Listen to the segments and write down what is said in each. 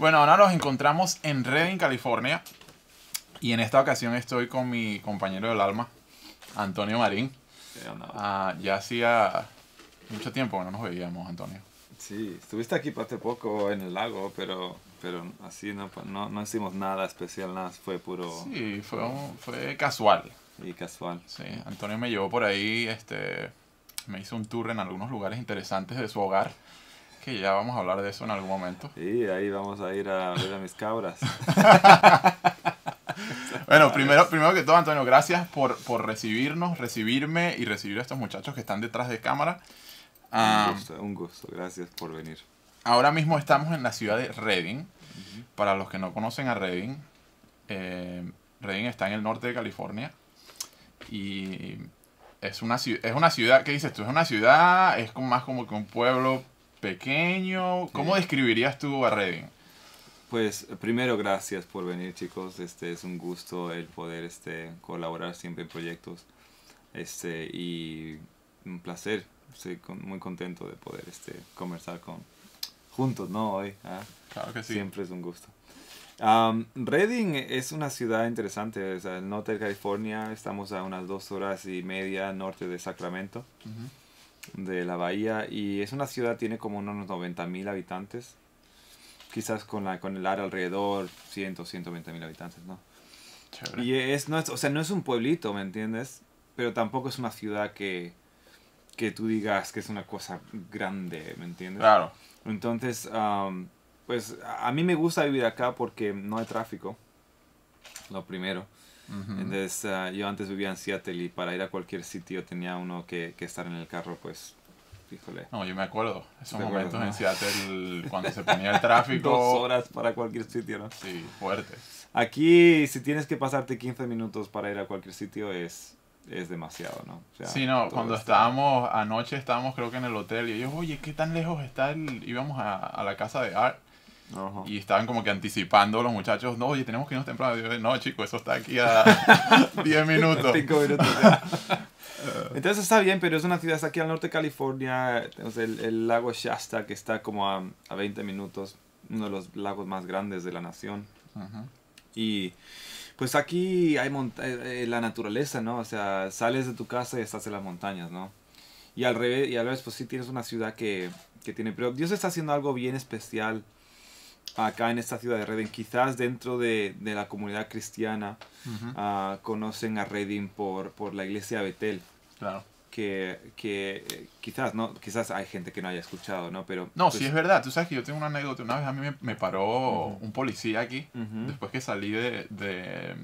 Bueno, ahora nos encontramos en Redding, California. Y en esta ocasión estoy con mi compañero del alma, Antonio Marín. Ah, ya hacía mucho tiempo que no nos veíamos, Antonio. Sí, estuviste aquí hace poco en el lago, pero, pero así no, no, no hicimos nada especial, nada, fue puro... Sí, fue, fue casual. Y casual. Sí, Antonio me llevó por ahí, este, me hizo un tour en algunos lugares interesantes de su hogar, que ya vamos a hablar de eso en algún momento. Sí, ahí vamos a ir a ver a mis cabras. bueno, primero, primero que todo, Antonio, gracias por, por recibirnos, recibirme y recibir a estos muchachos que están detrás de cámara. un, ah, gusto, un gusto, gracias por venir. Ahora mismo estamos en la ciudad de Redding. Para los que no conocen a Redding, eh, Redding está en el norte de California y es una, es una ciudad, ¿qué dices tú? ¿Es una ciudad? ¿Es más como que un pueblo pequeño? ¿Cómo describirías tú a Redding? Pues primero gracias por venir chicos, este es un gusto el poder este, colaborar siempre en proyectos este, y un placer, estoy muy contento de poder este, conversar con juntos, ¿no? Hoy, ¿ah? claro que sí. Siempre es un gusto. Um, Redding es una ciudad interesante, es el norte de California, estamos a unas dos horas y media norte de Sacramento, de la bahía, y es una ciudad, tiene como unos 90 mil habitantes, quizás con, la, con el área alrededor, 100, 120 mil habitantes, ¿no? Y es, no es, o sea, no es un pueblito, ¿me entiendes? Pero tampoco es una ciudad que, que tú digas que es una cosa grande, ¿me entiendes? Claro. Entonces, um, pues a mí me gusta vivir acá porque no hay tráfico, lo primero. Entonces ah, yo antes vivía en Seattle y para ir a cualquier sitio tenía uno que, que estar en el carro, pues, híjole. No, yo me acuerdo, esos momentos en Seattle cuando se ponía el tráfico. Dos horas para cualquier sitio, ¿no? Sí, fuerte. Aquí, si tienes que pasarte 15 minutos para ir a cualquier sitio, es, es demasiado, ¿no? sí, no, cuando estábamos, anoche estábamos creo que en el hotel y ellos, oye, ¿qué tan lejos está el...? Íbamos a, a la casa de Art y estaban como que anticipando los muchachos, no, oye, tenemos que irnos temprano. no, chico, eso está aquí a 10 minutos. 5 minutos. Entonces está bien, pero es una ciudad, está aquí al norte de California, el, el, lago Shasta, que está como a, a, 20 minutos, uno de los lagos más grandes de la nación. Y pues aquí hay eh, eh, la naturaleza, ¿no? O sea, sales de tu casa y estás en las montañas, ¿no? Y al revés, y al revés pues sí tienes una ciudad que, que tiene... Pero Dios está haciendo algo bien especial acá en esta ciudad de Reading. Quizás dentro de, de la comunidad cristiana uh conocen a Reading por, por la iglesia de Betel. Claro. Que, que eh, quizás no quizás hay gente que no haya escuchado no pero no sí pues es verdad. Tú sabes que yo tengo una anécdota. Una vez a mí me, me paró un policía aquí después que salí de, de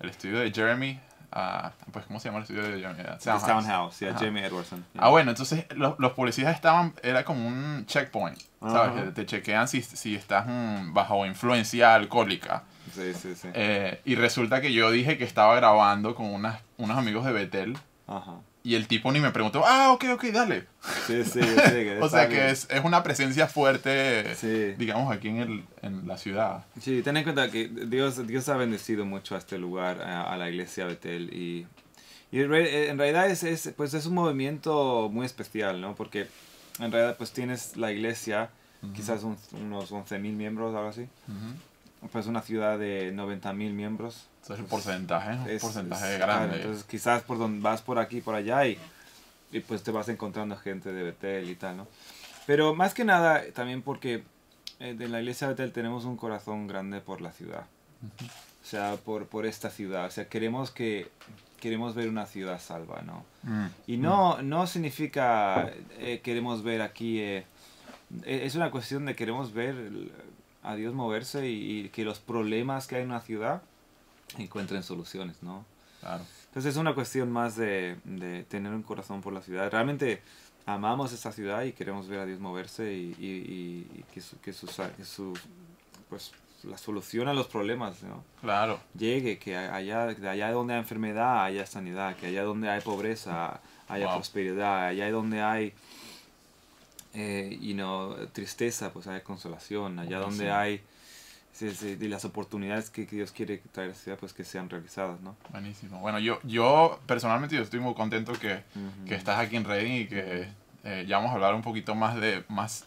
el estudio de Jeremy Uh, pues, ¿cómo se llama el estudio de Jeremy? Townhouse, yeah, Jamie Edwardson. Ah, bueno, entonces los, los, policías estaban, era como un checkpoint, ¿sabes? Te chequean si, si estás mm, bajo influencia alcohólica. Sí, sí, sí. Eh, y resulta que yo dije que estaba grabando con unas, unos amigos de Betel. Ajá. Y el tipo ni me preguntó, ah, ok, ok, dale. Sí, sí, sí. o sea que es, es, una presencia fuerte, digamos, aquí en, el, en la ciudad. Sí, ten en cuenta que Dios, Dios ha bendecido mucho a este lugar, a, la iglesia Betel. Y, y en realidad es, es, pues es un movimiento muy especial, ¿no? Porque en realidad pues tienes la iglesia, quizás unos 11.000 miembros, algo así. Pues una ciudad de 90.000 miembros es un porcentaje, un porcentaje grande. entonces quizás por donde vas por aquí, por allá y, y, pues te vas encontrando gente de Betel y tal, ¿no? Pero más que nada también porque eh, en la iglesia de Betel tenemos un corazón grande por la ciudad. O sea, por, por esta ciudad. O sea, queremos que queremos ver una ciudad salva, ¿no? Mm. Y no, no significa eh, queremos ver aquí... Eh, es una cuestión de queremos ver a Dios moverse y, y que los problemas que hay en una ciudad encuentren soluciones, ¿no? Claro. Entonces es una cuestión más de, de, tener un corazón por la ciudad. Realmente amamos esta ciudad y queremos ver a Dios moverse y, y, que, su, que, su, pues, la solución a los problemas, ¿no? Claro. Llegue, que allá, de allá donde hay enfermedad haya sanidad, que allá donde hay pobreza haya prosperidad, allá donde hay eh, you know, tristeza, pues haya consolación, allá donde hay de las oportunidades que, Dios quiere traer a pues que sean realizadas, ¿no? Buenísimo. Bueno, yo, yo personalmente yo estoy muy contento que, que estás aquí en Reading y que eh, ya vamos a hablar un poquito más de más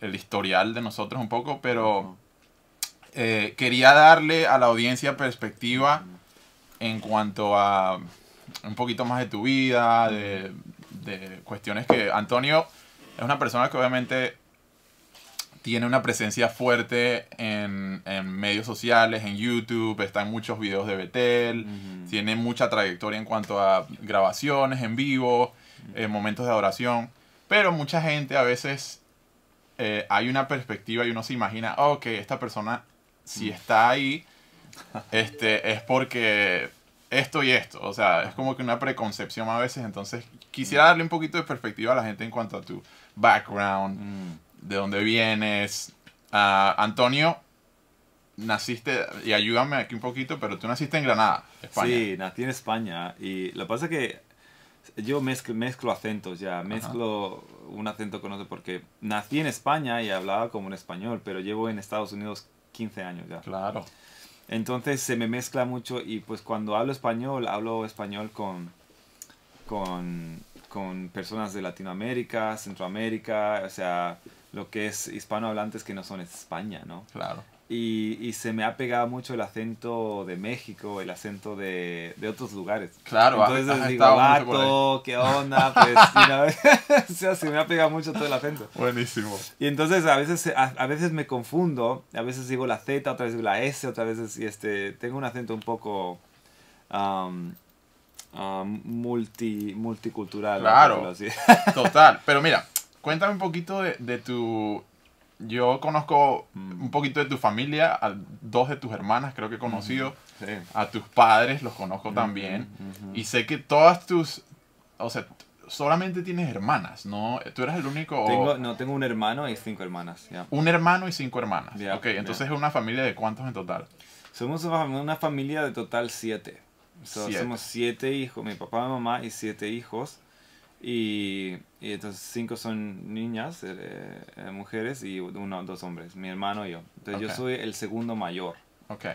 el historial de nosotros un poco, pero eh, quería darle a la audiencia perspectiva en cuanto a un poquito más de tu vida, de, de cuestiones que Antonio es una persona que obviamente tiene una presencia fuerte en, en, medios sociales, en YouTube, está en muchos videos de Betel, tiene mucha trayectoria en cuanto a grabaciones en vivo, en momentos de adoración, pero mucha gente a veces eh, hay una perspectiva y uno se imagina, ok, esta persona si está ahí, este, es porque esto y esto, o sea, es como que una preconcepción a veces, entonces quisiera darle un poquito de perspectiva a la gente en cuanto a tu background, mm. De dónde vienes. Uh, Antonio, naciste, y ayúdame aquí un poquito, pero tú naciste en Granada, España. Sí, nací en España y lo que pasa es que yo mezclo, mezclo acentos ya, mezclo un acento con otro porque nací en España y hablaba como un español, pero llevo en Estados Unidos 15 años ya. Claro. Entonces se me mezcla mucho y pues cuando hablo español, hablo español con, con, con personas de Latinoamérica, Centroamérica, o sea, lo que es hispanohablantes que no son España, ¿no? Claro. Y, y, se me ha pegado mucho el acento de México, el acento de, de otros lugares. Claro, Entonces has, digo, vato, ¿qué onda? Pues, o sea, se me ha pegado mucho todo el acento. Buenísimo. Y entonces a veces, a, a, veces me confundo, a veces digo la Z, otra vez digo la S, otra vez y este, tengo un acento un poco um, um, multi, multicultural. Claro, total. Pero mira, cuéntame un poquito de, de tu yo conozco mm. un poquito de tu familia, a dos de tus hermanas creo que he conocido, a tus padres los conozco también, y sé que todas tus, o sea, solamente tienes hermanas, ¿no? Tú eres el único... Tengo, no, tengo un hermano y cinco hermanas, Un hermano y cinco hermanas, ok, entonces es una familia de cuántos en total? Somos una familia de total siete. Somos siete hijos, mi papá, mi mamá y siete hijos. Y, y, entonces cinco son niñas, eh, eh, mujeres y uno, dos hombres, mi hermano y yo. Entonces yo soy el segundo mayor. Ok.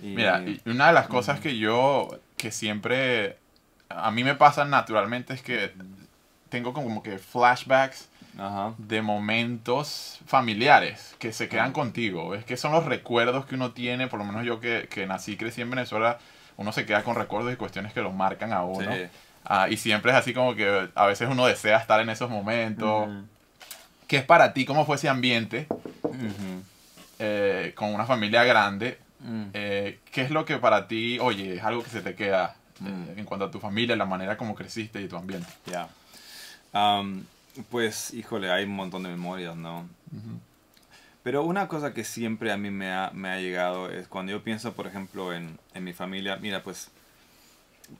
Mira, y una de las cosas que yo, que siempre a mí me pasa naturalmente es que tengo como que flashbacks de momentos familiares que se quedan contigo. Es que son los recuerdos que uno tiene, por lo menos yo que, que nací y crecí en Venezuela, uno se queda con recuerdos y cuestiones que los marcan a uno. Sí. Ah, y siempre es así como que a veces uno desea estar en esos momentos. ¿Qué es para ti? ¿Cómo fue ese ambiente? Eh, con una familia grande. Mm. Eh, ¿Qué es lo que para ti, oye, es algo que se te queda eh, mm. en cuanto a tu familia, la manera como creciste y tu ambiente? Ya. pues, híjole, hay un montón de memorias, ¿no? Pero una cosa que siempre a mí me ha, me ha llegado es cuando yo pienso, por ejemplo, en, en mi familia, mira, pues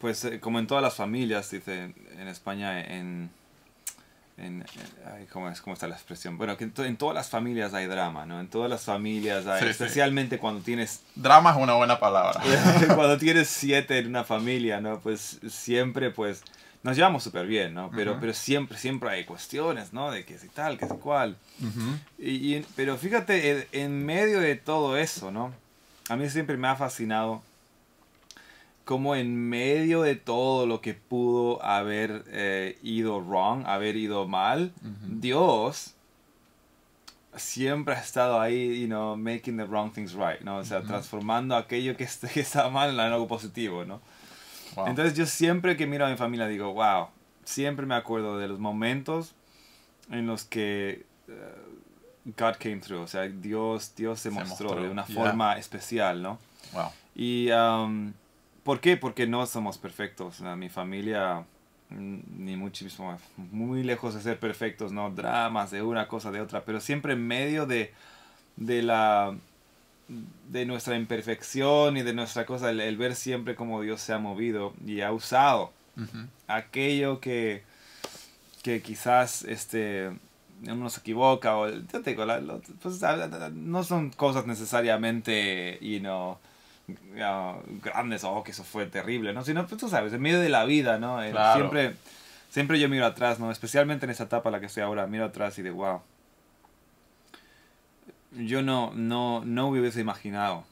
pues eh, como en todas las familias, dice en España, en... en ¿cómo, es, ¿Cómo está la expresión? Bueno, que en, todas las familias hay drama, ¿no? En todas las familias hay, especialmente cuando tienes... Drama es una buena palabra. cuando tienes siete en una familia, ¿no? Pues siempre, pues, nos llevamos súper bien, ¿no? Pero, pero siempre, siempre hay cuestiones, ¿no? De que si tal, que si cual. y, pero fíjate, en medio de todo eso, ¿no? A mí siempre me ha fascinado como en medio de todo lo que pudo haber eh, ido wrong, haber ido mal, Dios siempre ha estado ahí, you know, making the wrong things right, ¿no? O sea, transformando aquello que, que está mal en algo positivo, ¿no? Entonces yo siempre que miro a mi familia digo, wow, siempre me acuerdo de los momentos en los que uh, God came through, o sea, Dios, Dios se, mostró, de una forma especial, ¿no? Wow. Y um, ¿Por qué? Porque no somos perfectos. Mi familia, mm, ni muchísimo, muy lejos de ser perfectos, ¿no? Dramas de una cosa, de otra, pero siempre en medio de, de la de nuestra imperfección y de nuestra cosa, el, ver siempre cómo Dios se ha movido y ha usado aquello que, que quizás este, uno se equivoca o yo te digo, pues, no son cosas necesariamente y no grandes, oh, que eso fue terrible, ¿no? Sino, pues tú sabes, en medio de la vida, ¿no? Eh, siempre, siempre yo miro atrás, ¿no? Especialmente en esa etapa en la que estoy ahora, miro atrás y de wow. Yo no, no, no me hubiese imaginado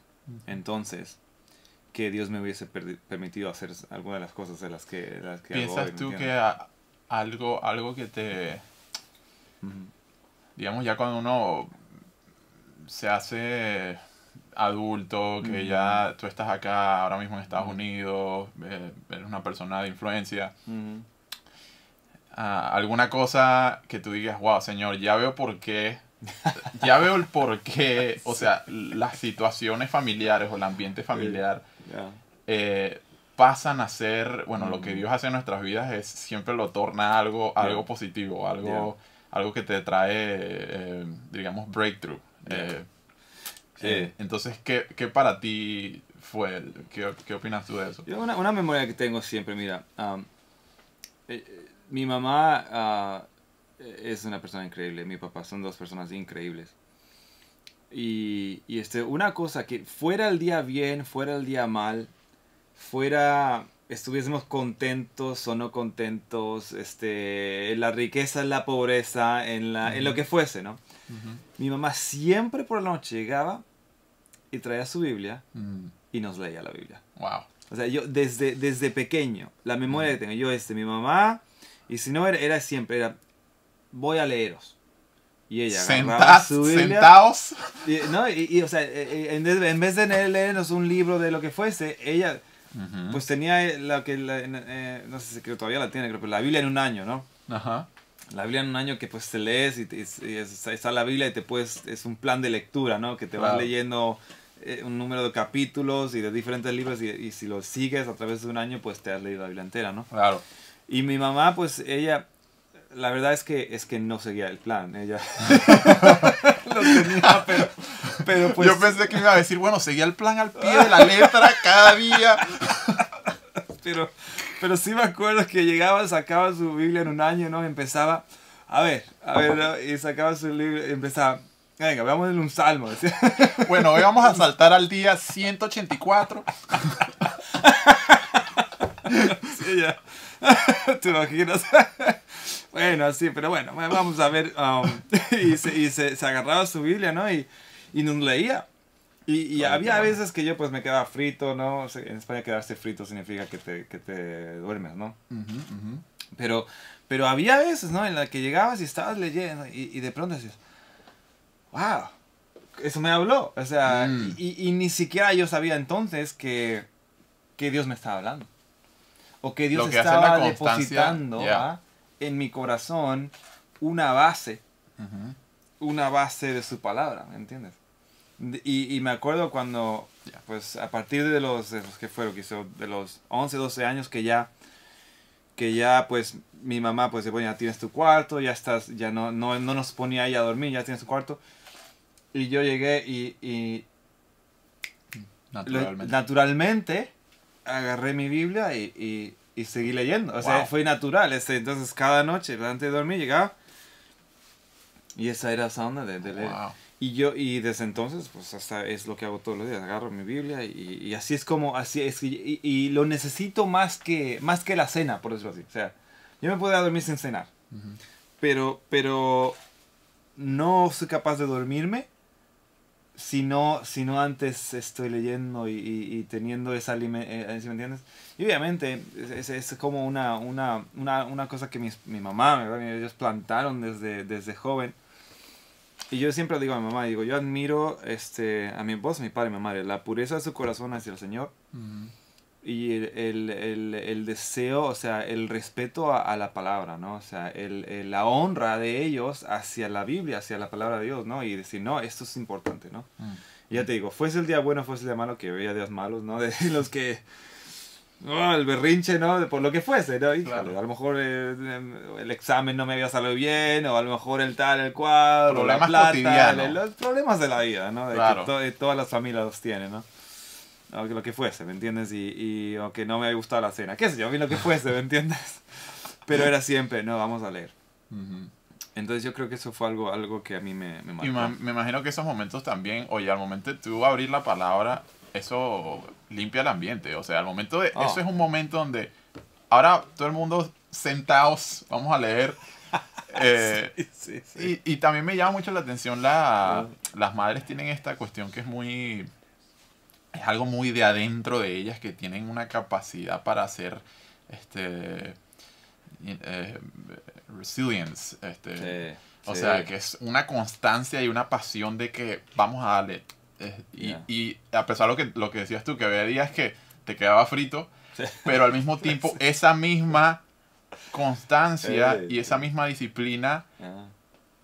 entonces que Dios me hubiese permitido hacer algunas de las cosas de las que, ¿Piensas tú que algo, algo que te... digamos, ya cuando uno se hace adulto, que ya tú estás acá ahora mismo en Estados Unidos, eh, eres una persona de influencia, ah, alguna cosa que tú digas, wow, señor, ya veo por qué, ya veo el por qué, o sea, las situaciones familiares o el ambiente familiar eh, pasan a ser, bueno, lo que Dios hace en nuestras vidas es siempre lo torna algo, algo positivo, algo, algo que te trae, eh, digamos, breakthrough. Eh, entonces, ¿qué, ¿qué, para ti fue? ¿Qué, ¿Qué, opinas tú de eso? Yo una, una memoria que tengo siempre, mira, um, eh, mi mamá uh, es una persona increíble, mi papá son dos personas increíbles. Y, y, este, una cosa que fuera el día bien, fuera el día mal, fuera estuviésemos contentos o no contentos, este, en la riqueza, en la pobreza, en, la, en lo que fuese, ¿no? Mi mamá siempre por la noche llegaba y traía su Biblia mm. y nos leía la Biblia. Wow. O sea, yo desde, desde pequeño, la memoria que tengo, yo este, mi mamá, y si no era, era siempre, era, voy a leeros. Y ella Sentas, su Biblia. Sentaos. Y, ¿no? y, o sea, e, e, en, en, vez de leernos un libro de lo que fuese, ella pues tenía la que, eh, no sé si creo todavía la tiene, creo, pero la Biblia en un año, ¿no? Ajá la Biblia en un año que pues te lees y, está la Biblia y te puedes, es un plan de lectura, ¿no? Que te vas leyendo eh, un número de capítulos y de diferentes libros y, si lo sigues a través de un año pues te has leído la Biblia entera, ¿no? Claro. Y mi mamá pues ella, la verdad es que, es que no seguía el plan, ella lo tenía, pero, pero pues... Yo pensé que iba a decir, bueno, seguía el plan al pie de la letra cada día. pero pero sí me acuerdo que llegaba, sacaba su Biblia en un año, ¿no? Empezaba, a ver, a ver, y sacaba su libro, empezaba, venga, veamos en un salmo. Bueno, hoy vamos a saltar al día 184. sí, ya. ¿Te imaginas? bueno, sí, pero bueno, vamos a ver. Um, y se, y se, se, agarraba su Biblia, ¿no? Y, y nos leía. Y, había veces que yo pues me quedaba frito, ¿no? en España quedarse frito significa que te, que te duermes, ¿no? Pero, pero había veces, ¿no? En la que llegabas y estabas leyendo y, de pronto decías, wow, eso me habló. O sea, mm. y, ni siquiera yo sabía entonces que, que Dios me estaba hablando. O que Dios estaba depositando ¿ah? en mi corazón una base, una base de su palabra, ¿me entiendes? Y, y me acuerdo cuando, pues a partir de los, de los que fueron, que hizo, de los 11, 12 años que ya, que ya pues mi mamá pues se ponía, ya tienes tu cuarto, ya estás, ya no, no, no nos ponía ahí a dormir, ya tienes tu cuarto. Y yo llegué y, y naturalmente. naturalmente. agarré mi Biblia y, y, y seguí leyendo. O sea, fue natural. Este, entonces cada noche, antes de dormir, llegaba. Y esa era esa onda de, de leer. Y yo, y desde entonces, pues hasta es lo que hago todos los días, agarro mi Biblia y, y así es como, así es, y, y, lo necesito más que, más que la cena, por decirlo así. O sea, yo me puedo dormir sin cenar, pero, pero no soy capaz de dormirme si no, si no antes estoy leyendo y, y teniendo esa alimentación, eh, ¿me entiendes? Y obviamente es, es como una, una, una, una, cosa que mis, mi mamá, ellos plantaron desde, desde joven y yo siempre digo a mi mamá, digo, yo admiro este, a mi esposa, mi padre mi madre, la pureza de su corazón hacia el Señor y el, el, el, deseo, o sea, el respeto a, la palabra, ¿no? O sea, el, la honra de ellos hacia la Biblia, hacia la palabra de Dios, ¿no? Y decir, no, esto es importante, ¿no? Y ya te digo, fuese el día bueno, fuese el día malo, que veía días malos, ¿no? De los que Oh, el berrinche, ¿no? Por lo que fuese, ¿no? a lo mejor eh, el, examen no me había salido bien, o a lo mejor el tal, el cual, problemas la plata, los problemas de la vida, ¿no? De que todas las familias los tienen, ¿no? O lo que fuese, ¿me entiendes? Y, y o que no me había gustado la cena, qué sé yo, lo que fuese, ¿me entiendes? Pero era siempre, no, vamos a leer. Entonces yo creo que eso fue algo, algo que a mí me, me marcó. Y me imagino que esos momentos también, oye, al momento de tú abrir la palabra, eso limpia el ambiente. O sea, al momento de. Eso ah. es un momento donde. Ahora todo el mundo sentados, vamos a leer. Eh, y, también me llama mucho la atención la, ah. las madres tienen esta cuestión que es muy es algo muy de adentro de ellas que tienen una capacidad para hacer este eh, resilience. Este, o sea, que es una constancia y una pasión de que vamos a darle. Eh, y, Yeah. y a pesar de lo que, lo que decías tú, que había días que te quedaba frito, Sí. pero al mismo tiempo esa misma constancia Sí, y esa sí. misma disciplina, Ah.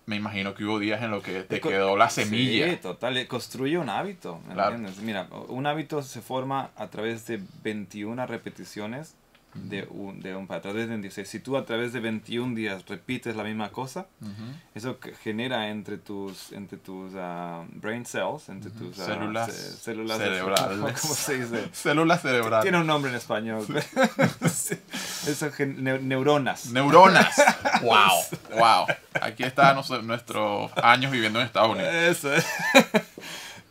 me imagino que hubo días en los que te quedó la semilla. Sí, total. eh, Construye un hábito, ¿me Claro. entiendes? Mira, un hábito se forma a través de 21 repeticiones de un, de un a través de 16. Si tú a través de 21 días repites la misma cosa, Ujú. eso que genera entre tus, entre tus ah, brain cells, entre tus ah, Células ce- células cerebrales. ¿Cómo se dice? Células cerebrales. Tiene un nombre en español. Sí. Eso, neu- neuronas. Neuronas. wow, wow. Aquí está nuestro- nuestros años viviendo en Estados Unidos. Eso es.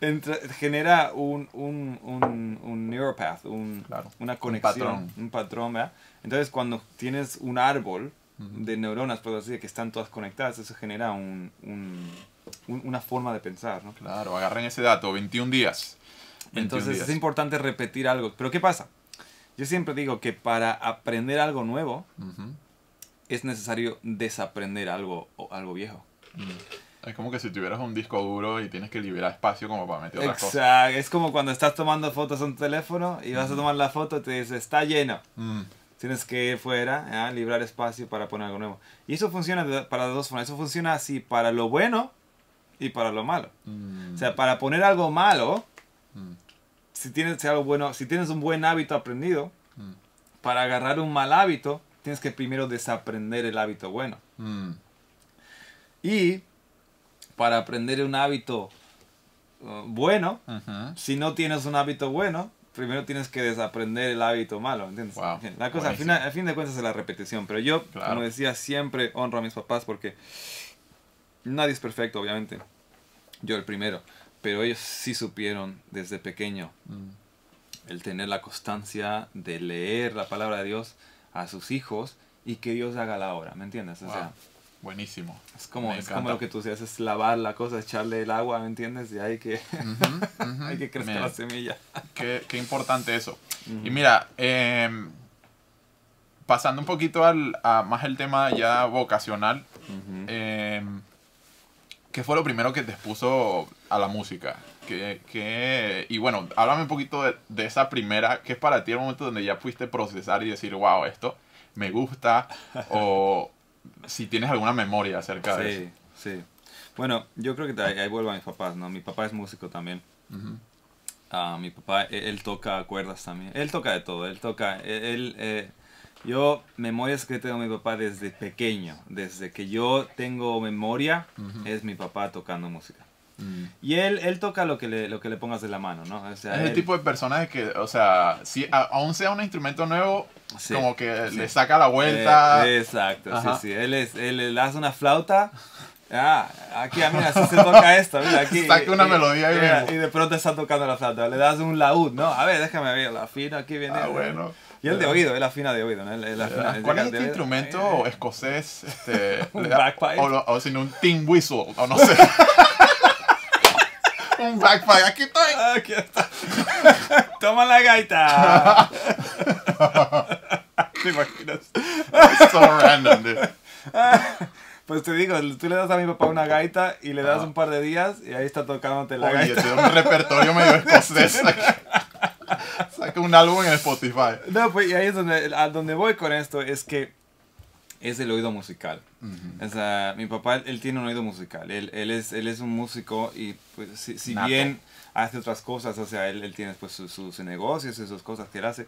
Entra- genera un, un, un, un neuropath, un, Claro, una un conexión, patrón. un patrón. ¿verdad? Entonces, cuando tienes un árbol de neuronas, puedo decir, que están todas conectadas, eso genera un, un- un- una forma de pensar. ¿no? Claro, agarren ese dato, 21 días. 21 Entonces, días. es importante repetir algo. Pero, ¿qué pasa? Yo siempre digo que para aprender algo nuevo, es necesario desaprender algo, o algo viejo. Es como que si tuvieras un disco duro y tienes que liberar espacio como para meter otras cosas. Exacto. Es como cuando estás tomando fotos en tu teléfono y vas a tomar la foto y te dice, está lleno. Mm, Tienes que ir fuera, librar espacio para poner algo nuevo. Y eso funciona para dos formas. Eso funciona así para lo bueno y para lo malo. mm, O sea, para poner algo malo, mm, si tienes algo bueno, si tienes un buen hábito aprendido, para agarrar un mal hábito, tienes que primero desaprender el hábito bueno. Y para aprender un hábito uh, bueno, si no tienes un hábito bueno, primero tienes que desaprender el hábito malo, ¿entiendes? Wow, La cosa, al, fin de cuentas, es la repetición. Pero yo, Claro. como decía, siempre honro a mis papás porque nadie es perfecto, obviamente. Yo el primero. Pero ellos sí supieron desde pequeño Mm. el tener la constancia de leer la palabra de Dios a sus hijos y que Dios haga la obra, ¿me entiendes? O Wow. sea, Buenísimo. es como, es como lo que tú decías, es lavar la cosa, echarle el agua, ¿me entiendes? Y hay que, ujú. hay que crecer Me- la semilla. Qué, qué importante eso. Y mira, em, pasando un poquito al, a más el tema ya vocacional, em, ¿qué fue lo primero que te expuso a la música? ¿Qué, qué- y bueno, háblame un poquito de, de esa primera, ¿qué es para ti el momento donde ya pudiste procesar y decir, wow, esto me gusta? o si tienes alguna memoria acerca de eso. Sí, sí. Bueno, yo creo que ahí, ahí vuelvo a mis papás, ¿no? Mi papá es músico también. Ah, mi papá, él, él toca cuerdas también. Él toca de todo, él toca, él, él, eh, yo, memorias que tengo de mi papá desde pequeño, desde que yo tengo memoria, es mi papá tocando música. Mm. Y él, él toca lo que, le, lo que le pongas de la mano, ¿no? O sea, Es el él- tipo de personaje que, o sea, si a- aún sea un instrumento nuevo, Sí, como que sí. le saca la vuelta. Eh, exacto, Ajá. sí, sí. Él, es, él le hace una flauta. Ah, aquí, ah, mira, así se toca esto, mira, aquí. Saca una y- melodía ahí mira. Y de pronto está tocando la flauta. Le das un laúd, ¿no? A ver, déjame ver, la afina, aquí viene. Ah, bueno. Y él de oído, él afina de oído, ¿no? Él afina- él ¿Cuál es este oído. instrumento escocés? Este, Un da-. O, o si no, un tin whistle, o no sé. Un bagpipe, aquí estoy. Ah, Aquí está. Toma la gaita. ¿Te imaginas? so random, dude. Pues te digo, tú le das a mi papá una gaita y le das Ah. un par de días y ahí está tocándote la Oye, gaita. da un repertorio medio escocés. Saca, saca un álbum en Spotify. No, pues y ahí es donde, a donde voy con esto, es que es el oído musical. O sea, mi papá, él, tiene un oído musical, él, él, es, él es un músico y pues si, bien hace otras cosas, o sea, él, él tiene pues sus, sus negocios y sus cosas que él hace,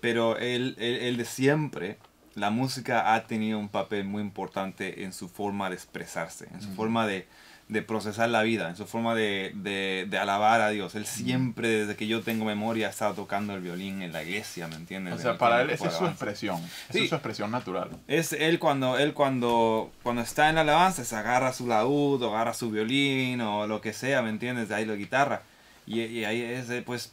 pero él, él, él de siempre, la música ha tenido un papel muy importante en su forma de expresarse, en su forma de, de procesar la vida, en su forma de, de, de alabar a Dios. Él siempre, desde que yo tengo memoria, ha estado tocando el violín en la iglesia, ¿me entiendes? O sea, para él esa es su expresión. Esa Sí. es su expresión natural. Es él cuando, él cuando, cuando está en la alabanza, se agarra su laúd, o agarra su violín, o lo que sea, ¿me entiendes? De ahí la guitarra. Y, y ahí es, pues,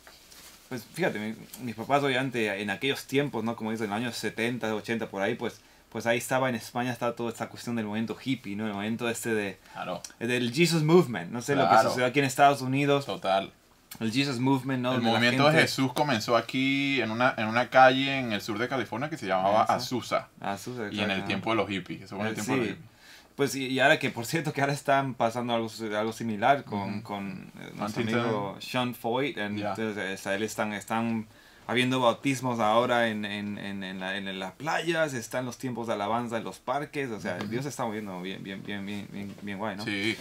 pues fíjate, mi- mis papás obviamente en aquellos tiempos, ¿no? Como dicen, en los años 70, 80, por ahí, pues, pues ahí estaba en España, estaba toda esta cuestión del movimiento hippie, ¿no? El movimiento este de, Claro, del Jesus Movement, no sé, lo que sucedió aquí en Estados Unidos. total. el Jesus Movement, ¿no? El movimiento de Jesús comenzó aquí en una, en una calle en el sur de California que se llamaba Eso. nueva Ah, sí, Y en el tiempo de los hippies. Eso fue en el Eh, tiempo de los sí. hippies. Pues y, y ahora que por cierto que ahora están pasando algo, algo similar con, Ujú. con eh, nuestro amigo Sean Foyt. Ya. Entonces a él están, están habiendo bautismos ahora en, en, en, en, la- en las playas, están los tiempos de alabanza en los parques. O sea. Dios se está moviendo bien, bien, bien, bien, bien, bien guay, ¿no? Sí,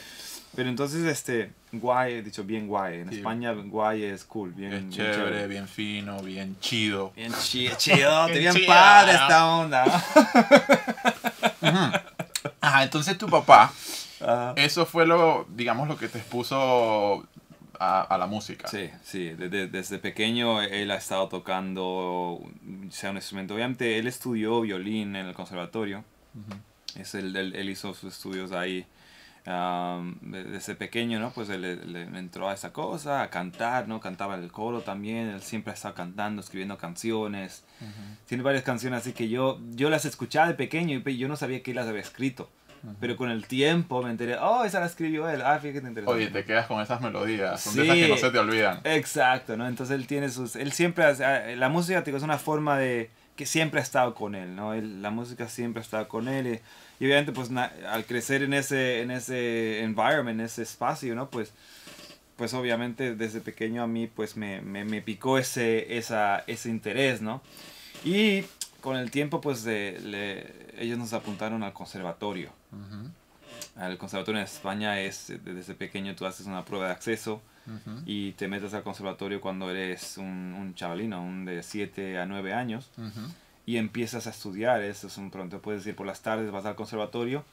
Pero entonces, este, guay, he dicho bien guay. En Sí. España guay es cool, bien, chévere, bien fino, bien chido. Bien chi- chido, Bien bien chido. padre esta onda. Ajá, entonces tu papá, eso fue lo, digamos, lo que te expuso a, a la música. Sí, sí, desde, desde pequeño él ha estado tocando, sea un instrumento. Obviamente él estudió violín en el conservatorio, es el, él, él hizo sus estudios ahí. desde pequeño, ¿no? Pues él, él- él entró a esa cosa, a cantar, ¿no? Cantaba en el coro también, él siempre ha estado cantando, escribiendo canciones. Tiene varias canciones así que yo, yo las escuchaba de pequeño y yo no sabía que él las había escrito. Pero con el tiempo me enteré, oh, esa la escribió él. Ah, fíjate, interesante. Oye, te quedas con esas melodías. Son de Sí. esas que no se te olvidan. Exacto, ¿no? Entonces él tiene sus... Él siempre... hace- La música, es una forma de... Que siempre ha estado con él, ¿no? Él- la música siempre ha estado con él. Y, y obviamente, pues, na- al crecer en ese, en ese environment, en ese espacio, ¿no? Pues, pues obviamente, desde pequeño a mí, pues, me, me, me picó ese, esa, ese interés, ¿no? Y con el tiempo, pues, de- le- ellos nos apuntaron al conservatorio. Al conservatorio en España es, eh, desde pequeño tú haces una prueba de acceso y te metes al conservatorio cuando eres un, un chavalino, un de 7 a 9 años, y empiezas a estudiar. Eso es un pronto, puedes ir por las tardes, vas al conservatorio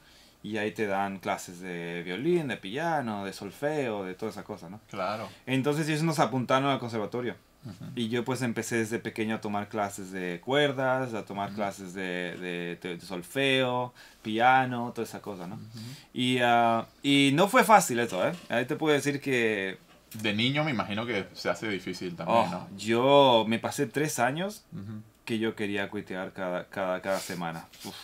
y ahí te dan clases de violín, de piano, de solfeo, de toda esa cosa, ¿no? Claro. Entonces ellos nos apuntaron al conservatorio. Y yo pues empecé desde pequeño a tomar clases de cuerdas, a tomar clases de, de- de- de solfeo, piano, toda esa cosa, ¿no? Y, ah, y no fue fácil eso, ¿eh? Ahí te puedo decir que De niño me imagino que se hace difícil también, oh, ¿no? yo me pasé tres años que yo quería cuitear cada, cada, cada semana. Uf,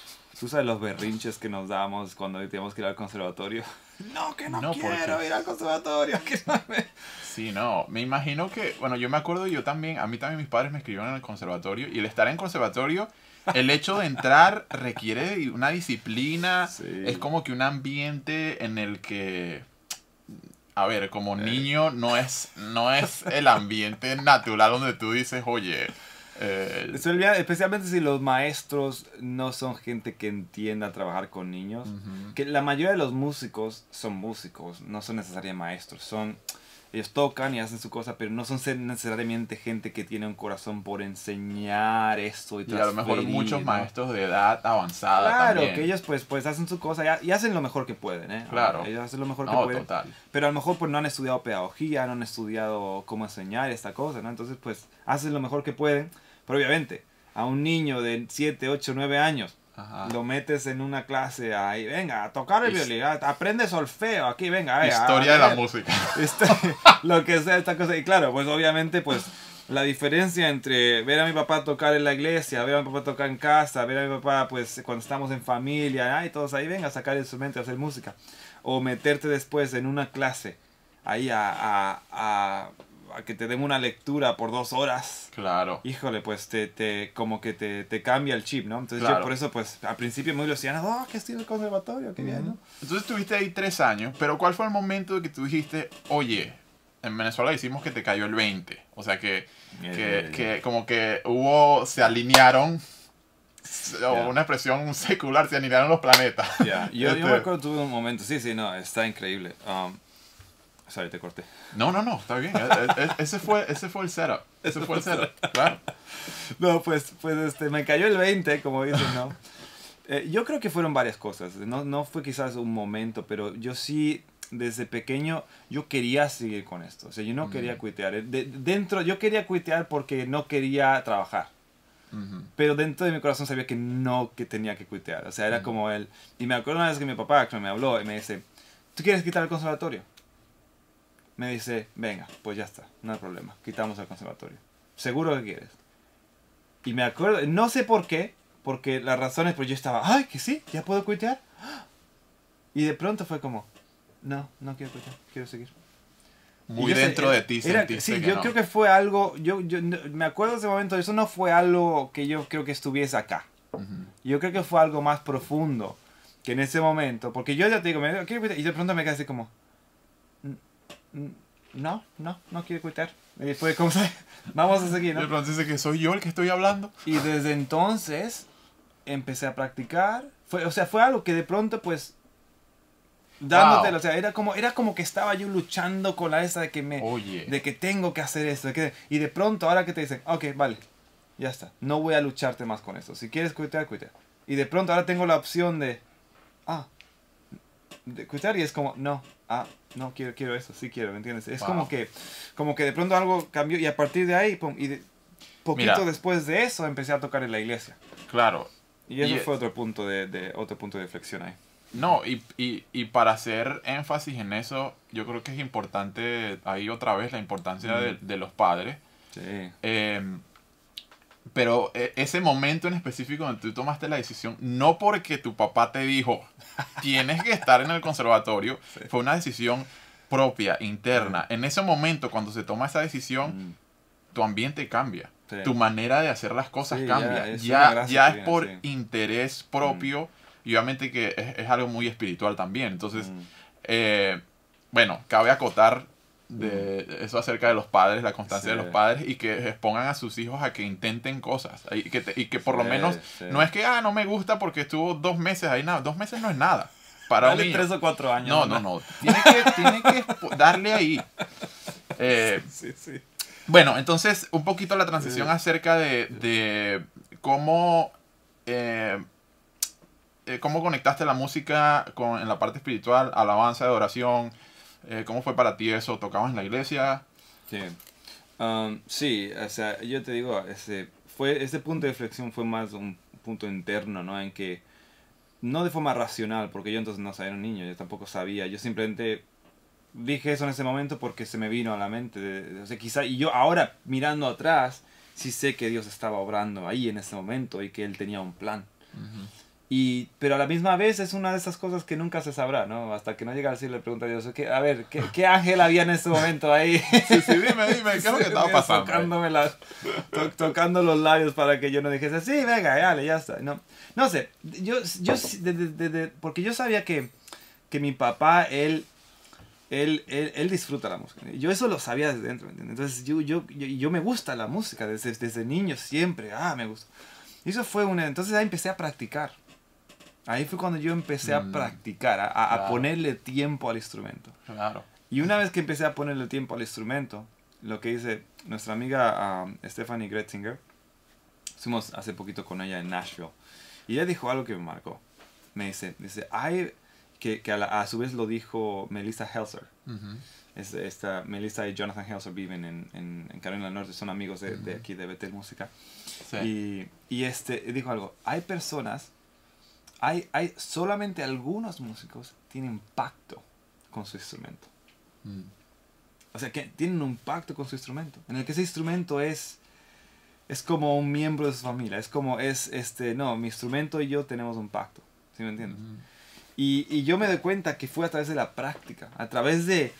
Tú sabes los berrinches que nos damos cuando teníamos que ir al conservatorio. No, que no, No, quiero porque- ir al conservatorio. Que no me... Sí, no, me imagino que, bueno, yo me acuerdo, yo también, a mí también mis padres me escribieron en el conservatorio y el estar en conservatorio, el hecho de entrar requiere una disciplina, Sí. es como que un ambiente en el que, a ver, como Eh. niño no es, no es el ambiente natural donde tú dices, oye, eh, Especialmente si los maestros no son gente que entienda trabajar con niños. Que la mayoría de los músicos son músicos, no son necesariamente maestros. Son, ellos tocan y hacen su cosa, pero no son necesariamente gente que tiene un corazón por enseñar esto y y a lo mejor muchos ¿no? maestros de edad avanzada Claro, también. que ellos pues, pues hacen su cosa y, hacen lo mejor que pueden, ¿eh? Claro. Ellos hacen lo mejor que No, pueden. total. Pero a lo mejor pues no han estudiado pedagogía, no han estudiado cómo enseñar esta cosa, ¿no? Entonces pues hacen lo mejor que pueden. Pero obviamente a un niño de 7, 8, 9 años Ajá. lo metes en una clase ahí, venga, a tocar el violín, ah, aprende solfeo, aquí, venga, venga, Historia a de la música. este, lo que sea esta cosa. Y claro, pues obviamente pues la diferencia entre ver a mi papá tocar en la iglesia, ver a mi papá tocar en casa, ver a mi papá pues cuando estamos en familia, ay, todos ahí, venga a sacar el instrumento, a hacer música. O meterte después en una clase ahí a, a, a- que te den una lectura por dos horas. Claro. Híjole, pues te, te como que te, te cambia el chip, ¿no? Entonces Claro. yo por eso pues al principio muy ilusionado, oh, que estoy en el conservatorio, qué bien, ¿no? Entonces estuviste ahí tres años, pero ¿cuál fue el momento que tú dijiste, oye, en Venezuela decimos que te cayó el 20? O sea, que, que, Eh, que como que hubo, se alinearon, o Ya. una expresión secular, se alinearon los planetas. Ya, Yo, yo Este- me acuerdo, tuve un momento, sí, sí, no, está increíble. Um, sorry, te corté. No, no, no, está bien. E- e- Ese fue, ese fue el setup. Ese fue el setup, claro. No, pues, pues este, me cayó el 20, como dicen, ¿no? Eh, yo creo que fueron varias cosas. No, no fue quizás un momento, pero yo sí, desde pequeño, yo quería seguir con esto. O sea, yo no quería Mm. cuitear. Eh, de- dentro, yo quería cuitear porque no quería trabajar. Pero dentro de mi corazón sabía que no, que tenía que cuitear. O sea, era Mm. como él. Y me acuerdo una vez que mi papá me habló y me dice, ¿tú quieres quitar el conservatorio? Me dice, venga, pues ya está, no hay problema, quitamos el conservatorio. ¿Seguro que quieres? Y me acuerdo, no sé por qué, porque las razones, pues yo estaba, ay, que sí, ya puedo cuitear. Y de pronto fue como, no, no quiero cuitear, quiero seguir. muy dentro de ti Sí, yo creo que fue algo, yo, yo me acuerdo de ese momento, eso no fue algo que yo creo que estuviese acá. Yo creo que fue algo más profundo que en ese momento, porque yo ya te digo, me, y de pronto me quedé así como, no, no, no quiero quitar. Y después, ¿cómo se? Vamos a seguir, ¿no? De pronto dice que soy yo el que estoy hablando. Y desde entonces empecé a practicar. Fue, o sea, fue algo que de pronto, pues, dándote, o sea, era como, era como que estaba yo luchando con la esa de que me, de que tengo que hacer esto, y de pronto ahora que te dicen, ok, vale, ya está, no voy a lucharte más con eso, si quieres cuitear, cuitear. Y de pronto ahora tengo la opción de, ah, de cuitear y es como, no, ah, no quiero, quiero eso, sí quiero, ¿me entiendes? Es como que, como que de pronto algo cambió y a partir de ahí, pum, y de, poquito después de eso empecé a tocar en la iglesia. Claro. Y eso fue otro punto de, de, otro punto de flexión ahí. No, y, y, y, para hacer énfasis en eso, yo creo que es importante, ahí otra vez, la importancia de, de, los padres. Sí. Em, pero e, ese momento en específico donde tú tomaste la decisión, no porque tu papá te dijo, tienes que estar en el conservatorio, fue una decisión propia, interna. En ese momento, cuando se toma esa decisión, mm. tu ambiente cambia. Tu manera de hacer las cosas cambia. Ya, ya, es por interés propio. Mm y obviamente que es, algo muy espiritual también. Entonces, mm. eh, bueno, cabe acotar de eso acerca de los padres, la constancia de los padres y que expongan a sus hijos a que intenten cosas y que, y que por lo menos no es que, ah, no me gusta porque estuvo dos meses ahí, nada, dos meses no es nada. Para Dale tres o cuatro años. No, no, no. Tiene, que, tiene que darle ahí. Eh, sí, sí. Bueno, entonces un poquito la transición acerca de, de cómo eh, eh, ¿cómo conectaste la música con, en la parte espiritual, alabanza, adoración? Eh, ¿Cómo fue para ti eso? ¿Tocabas en la iglesia? Sí. Um, sí, o sea, yo te digo, ese, fue, ese punto de reflexión fue más un punto interno, ¿no? En que, no de forma racional, porque yo entonces no sabía, un niño, yo tampoco sabía, yo simplemente dije eso en ese momento porque se me vino a la mente, o sea, quizá, y yo ahora mirando atrás, sí sé que Dios estaba obrando ahí en ese momento y que Él tenía un plan. Y, pero a la misma vez es una de esas cosas que nunca se sabrá, ¿no? Hasta que no llega a decirle, le pregunta a Dios, a ver, ¿qué, ¿qué, ángel había en ese momento ahí? Sí, sí, dime, dime, ¿qué es lo que estaba pasando? Tocándome las, tocando los labios para que yo no dijese, sí, venga, dale, ya está. No, no sé, yo, yo de, de, de, porque yo sabía que, que mi papá, él, él, él, él, disfruta la música. Yo eso lo sabía desde dentro, ¿me entiendes? Entonces yo, yo, yo, yo, me gusta la música desde, desde niño, siempre, ah, me gusta. Y eso fue una, entonces ahí empecé a practicar. Ahí fue cuando yo empecé a mm. practicar, a, ponerle tiempo al instrumento. Claro. Y una vez que empecé a ponerle tiempo al instrumento, lo que dice nuestra amiga Stephanie Gretzinger, fuimos hace poquito con ella en Nashville, y ella dijo algo que me marcó. Me dice, dice, hay, que, que a, su vez lo dijo Melissa Helser. esta, Melissa y Jonathan Helser viven en, en, Carolina del Norte, son amigos de, de aquí de Betel Música. Sí. Y, y este, dijo algo, hay personas hay, hay solamente algunos músicos tienen pacto con su instrumento. Mm. O sea, que tienen un pacto con su instrumento, en el que ese instrumento es, es como un miembro de su familia, es como, es, este, no, mi instrumento y yo tenemos un pacto, ¿sí me entiendes? Mm. Y, y, yo me doy cuenta que fue a través de la práctica, a través de,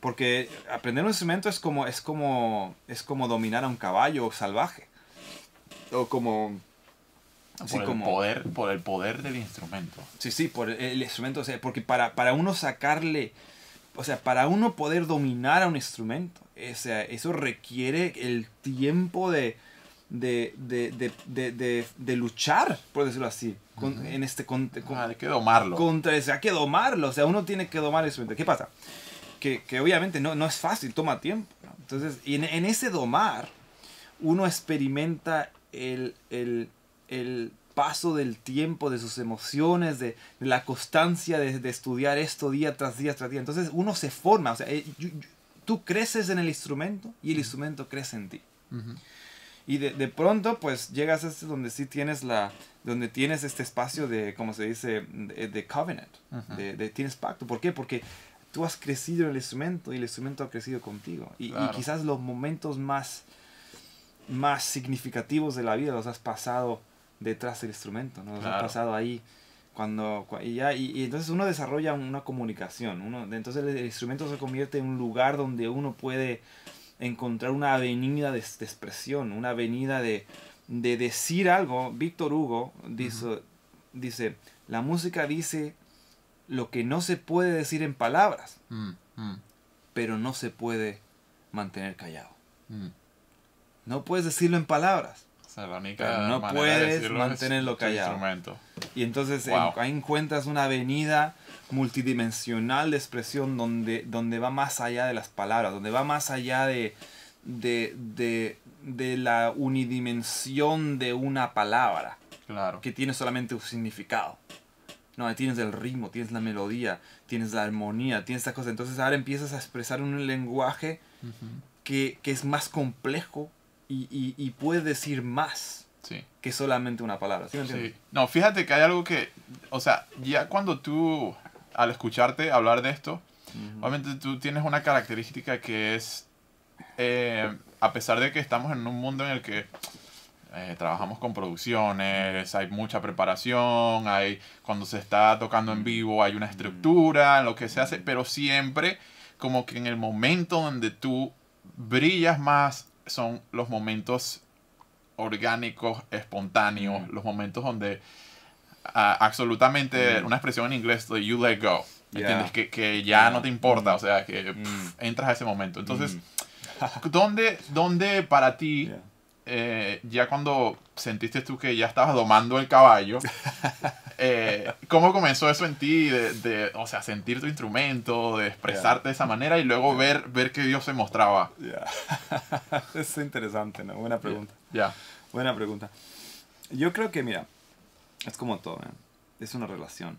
porque aprender un instrumento es como, es como, es como dominar a un caballo salvaje, o como por, el poder, por el poder del instrumento. Sí, sí, por el, instrumento. O sea, porque para, para uno sacarle, o sea, para uno poder dominar a un instrumento, o sea, eso requiere el tiempo de, de, de, de, de luchar, por decirlo así. En este con, ah, hay que domarlo. Contra, o sea, hay que domarlo. O sea, uno tiene que domar el instrumento. ¿Qué pasa? Que, que obviamente no, no es fácil, toma tiempo. Entonces, y en, en, ese domar, uno experimenta el, el el paso del tiempo, de sus emociones, de, la constancia de, estudiar esto día tras día tras día. Entonces uno se forma, o sea, eh, tú creces en el instrumento y el instrumento crece en ti. Y de, de, pronto, pues llegas a este donde sí tienes la, donde tienes este espacio de, como se dice, de, covenant, de, tienes pacto. ¿Por qué? Porque tú has crecido en el instrumento y el instrumento ha crecido contigo. Y, y quizás los momentos más, más significativos de la vida los has pasado detrás del instrumento, ¿no? Nos ha pasado ahí Cuando, y, ya, y, entonces uno desarrolla una comunicación. Uno, entonces el, instrumento se convierte en un lugar donde uno puede encontrar una avenida de, expresión, una avenida de, de, decir algo. Víctor Hugo dice, dice, la música dice lo que no se puede decir en palabras, mm, mm. pero no se puede mantener callado. Mm. No puedes decirlo en palabras. Pero no puedes mantenerlo callado. Y entonces ahí encuentras una avenida multidimensional de expresión donde, donde va más allá de las palabras, donde va más allá de, de, de, la unidimensión de una palabra. Claro. Que tiene solamente un significado. No, tienes el ritmo, tienes la melodía, tienes la armonía, tienes esta cosa. Entonces ahora empiezas a expresar un lenguaje que, que, es más complejo y, y, y puede decir más que solamente una palabra. ¿Sí No, fíjate que hay algo que, o sea, ya cuando tú, al escucharte hablar de esto, obviamente tú tienes una característica que es, eh, a pesar de que estamos en un mundo en el que eh, trabajamos con producciones, hay mucha preparación, hay cuando se está tocando en vivo hay una estructura en lo que se hace, pero siempre como que en el momento donde tú brillas más son los momentos orgánicos, espontáneos, los momentos donde ah, absolutamente una expresión en inglés de you let go, ¿entiendes? Que, que ya no te importa, o sea, que entras a ese momento. Entonces, ¿dónde, ¿dónde para ti eh, ya cuando sentiste tú que ya estabas domando el caballo, eh, ¿cómo comenzó eso en ti? De, o sea, sentir tu instrumento, de expresarte de esa manera y luego ver, ver que Dios se mostraba. es interesante, ¿no? Buena pregunta. Ya. Buena pregunta. Yo creo que, mira, es como todo, es una relación.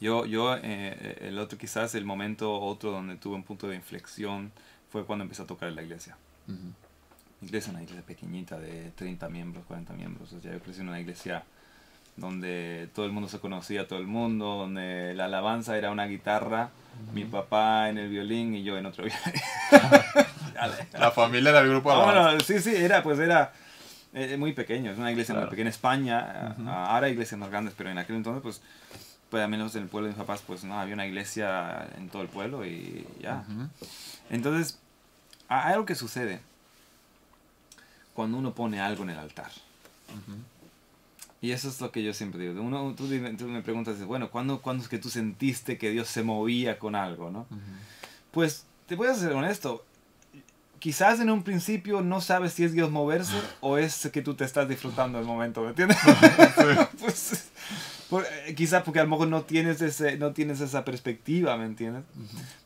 Yo, yo eh, el otro, quizás el momento otro donde tuve un punto de inflexión fue cuando empecé a tocar en la iglesia iglesia, una iglesia pequeñita de 30 miembros, 40 miembros. O sea, yo crecí en una iglesia donde todo el mundo se conocía, todo el mundo, donde la alabanza era una guitarra, mi papá en el violín y yo en otro violín. la familia era el grupo de sí, sí, era, pues era eh, muy pequeño, es una iglesia muy pequeña en España, ahora hay iglesias más grandes, pero en aquel entonces, pues, pues, al menos en el pueblo de mis papás, pues no, había una iglesia en todo el pueblo y ya. Entonces, hay algo que sucede cuando uno pone algo en el altar. Y eso es lo que yo siempre digo. Uno, tú, me preguntas, bueno, ¿cuándo, ¿cuándo, es que tú sentiste que Dios se movía con algo? ¿no? Pues te voy a ser honesto. Quizás en un principio no sabes si es Dios moverse o es que tú te estás disfrutando del momento, ¿me entiendes? pues, eh, quizás porque a lo mejor no tienes, ese, no tienes esa perspectiva, ¿me entiendes?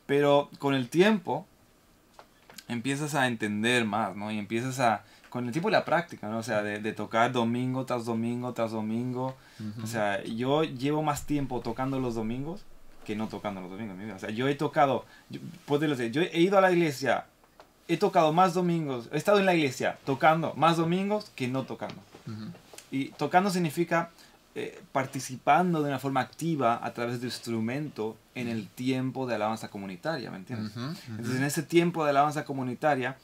Pero con el tiempo empiezas a entender más, ¿no? Y empiezas a, con el tipo de la práctica, ¿no? O sea, de, de tocar domingo tras domingo tras domingo. O sea, yo llevo más tiempo tocando los domingos que no tocando los domingos. O sea, yo he tocado, yo, decir, yo he ido a la iglesia, he tocado más domingos, he estado en la iglesia tocando más domingos que no tocando. Y tocando significa eh, participando de una forma activa a través de instrumento en el tiempo de alabanza comunitaria, ¿me entiendes? Entonces, en ese tiempo de alabanza comunitaria,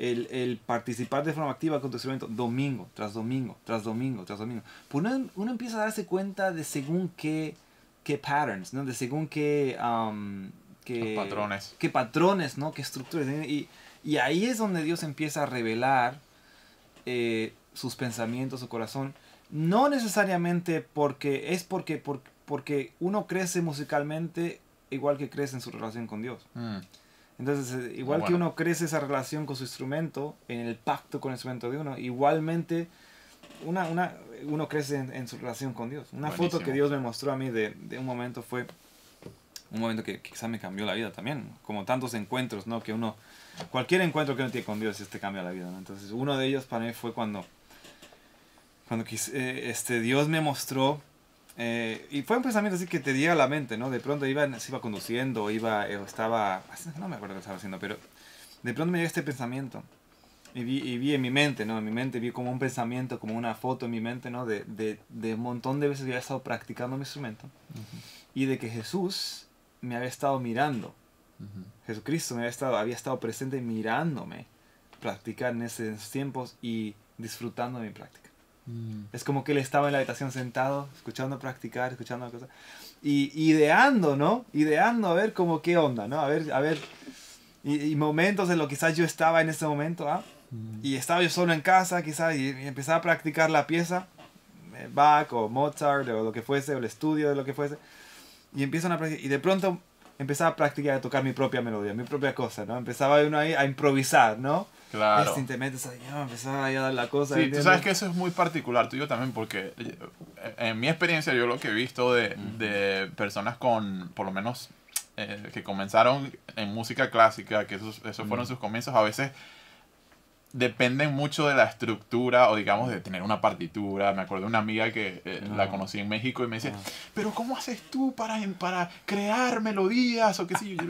el, el, participar de forma activa con tu instrumento domingo tras domingo, tras domingo, tras domingo. Pues uno, uno empieza a darse cuenta de según qué, qué patterns, ¿no? De según qué... Um, qué patrones. Qué patrones, ¿no? Qué estructuras. Y, y ahí es donde Dios empieza a revelar eh, sus pensamientos, su corazón. No necesariamente porque es porque, porque, uno crece musicalmente igual que crece en su relación con Dios. Mm. Entonces, eh, igual que uno crece esa relación con su instrumento, en el pacto con el instrumento de uno, igualmente una, una, uno crece en, su relación con Dios. Una foto que Dios me mostró a mí de, de un momento fue un momento que quizá me cambió la vida también, como tantos encuentros, ¿no? Que uno, cualquier encuentro que uno tiene con Dios, este cambia la vida, ¿no? Entonces, uno de ellos para mí fue cuando, cuando eh, este, Dios me mostró eh, y fue un pensamiento así que te llega a la mente, ¿no? De pronto iba, se iba conduciendo, iba, eh, estaba, no me acuerdo qué estaba haciendo, pero de pronto me llegó este pensamiento. Y vi, y vi en mi mente, ¿no? En mi mente vi como un pensamiento, como una foto en mi mente, ¿no? De, de, de un montón de veces que había estado practicando mi instrumento. Y de que Jesús me había estado mirando. Jesucristo me había estado, había estado presente mirándome practicar en esos tiempos y disfrutando de mi práctica. Mm. Es como que él estaba en la habitación sentado, escuchando practicar, escuchando la cosa. Y ideando, ¿no? Ideando a ver como qué onda, ¿no? A ver, a ver. Y, momentos en los que quizás yo estaba en ese momento, ¿ah? Mm. Y estaba yo solo en casa, quizás, y, empezaba a practicar la pieza, eh, Bach o Mozart o lo que fuese, o el estudio de lo que fuese. Y empiezan a practicar, y de pronto empezaba a practicar, a tocar mi propia melodía, mi propia cosa, ¿no? Empezaba uno ahí a improvisar, ¿no? Claro. Este, te metes ahí, empezaba ahí a dar la cosa. Sí, tú sabes que eso es muy particular tuyo también, porque eh, en mi experiencia, yo lo que he visto de, de personas con, por lo menos, eh, que comenzaron en música clásica, que esos, esos fueron sus comienzos, a veces dependen mucho de la estructura o digamos de tener una partitura. Me acuerdo de una amiga que eh, la ah. conocí en México y me decía, ah. pero ¿cómo haces tú para, para crear melodías o qué sé yo?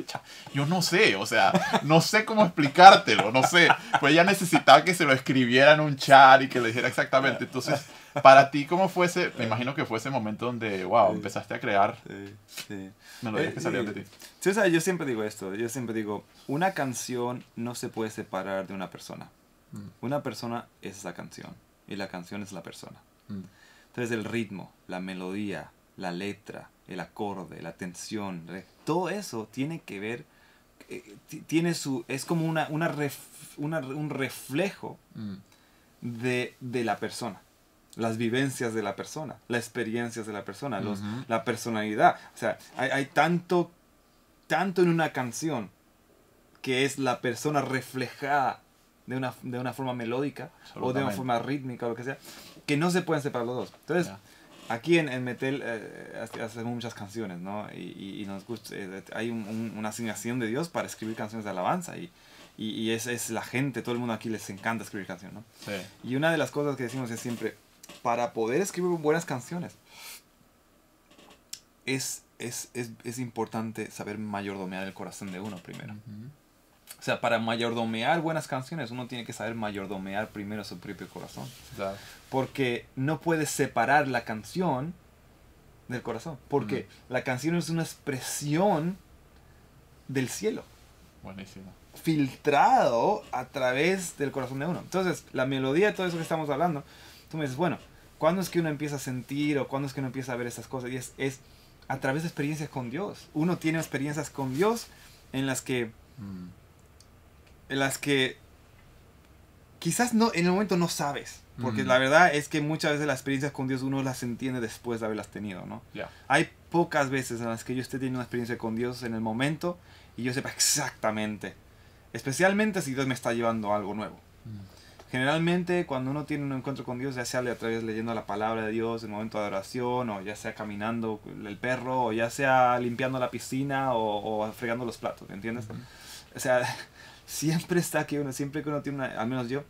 Yo, no sé, o sea, no sé cómo explicártelo, no sé. Pues ella necesitaba que se lo escribiera en un chat y que le dijera exactamente. Entonces, para ti, ¿cómo fue ese? Me imagino que fue ese momento donde, wow, empezaste a crear melodías que salían de ti. Sí, o sea, yo siempre digo esto, yo siempre digo, una canción no se puede separar de una persona. Mm. Una persona es esa canción y la canción es la persona. Mm. Entonces el ritmo, la melodía, la letra, el acorde, la tensión, todo eso tiene que ver, eh, tiene su, es como una, una, un reflejo mm. de, de, la persona. Las vivencias de la persona, las experiencias de la persona, los, la personalidad. O sea, hay, hay tanto, tanto en una canción que es la persona reflejada de una, de una forma melódica o de una forma rítmica o lo que sea, que no se pueden separar los dos. Entonces, aquí en, en Metel eh, hacemos muchas canciones, ¿no? Y, y nos gusta, eh, hay una asignación de Dios para escribir canciones de alabanza y, y, es, es, la gente, todo el mundo aquí les encanta escribir canciones, ¿no? Sí. Y una de las cosas que decimos es siempre, para poder escribir buenas canciones, es, es, es, es importante saber mayordomear el corazón de uno primero. O sea, para mayordomear buenas canciones, uno tiene que saber mayordomear primero su propio corazón. Porque no puedes separar la canción del corazón. Porque la canción es una expresión del cielo. Buenísimo. Filtrado a través del corazón de uno. Entonces, la melodía todo eso que estamos hablando, tú me dices, bueno, ¿cuándo es que uno empieza a sentir o cuándo es que uno empieza a ver estas cosas? Y es, es a través de experiencias con Dios. Uno tiene experiencias con Dios en las que mm en las que quizás no en el momento no sabes. Porque la verdad es que muchas veces las experiencias con Dios uno las entiende después de haberlas tenido, ¿no? Hay pocas veces en las que yo esté teniendo una experiencia con Dios en el momento y yo sepa exactamente. Especialmente si Dios me está llevando a algo nuevo. Generalmente cuando uno tiene un encuentro con Dios, ya sea a través leyendo la palabra de Dios en el momento de adoración, o ya sea caminando el perro, o ya sea limpiando la piscina, o, fregando los platos, ¿entiendes? O sea, siempre está aquí uno, siempre que uno tiene una, al menos yo,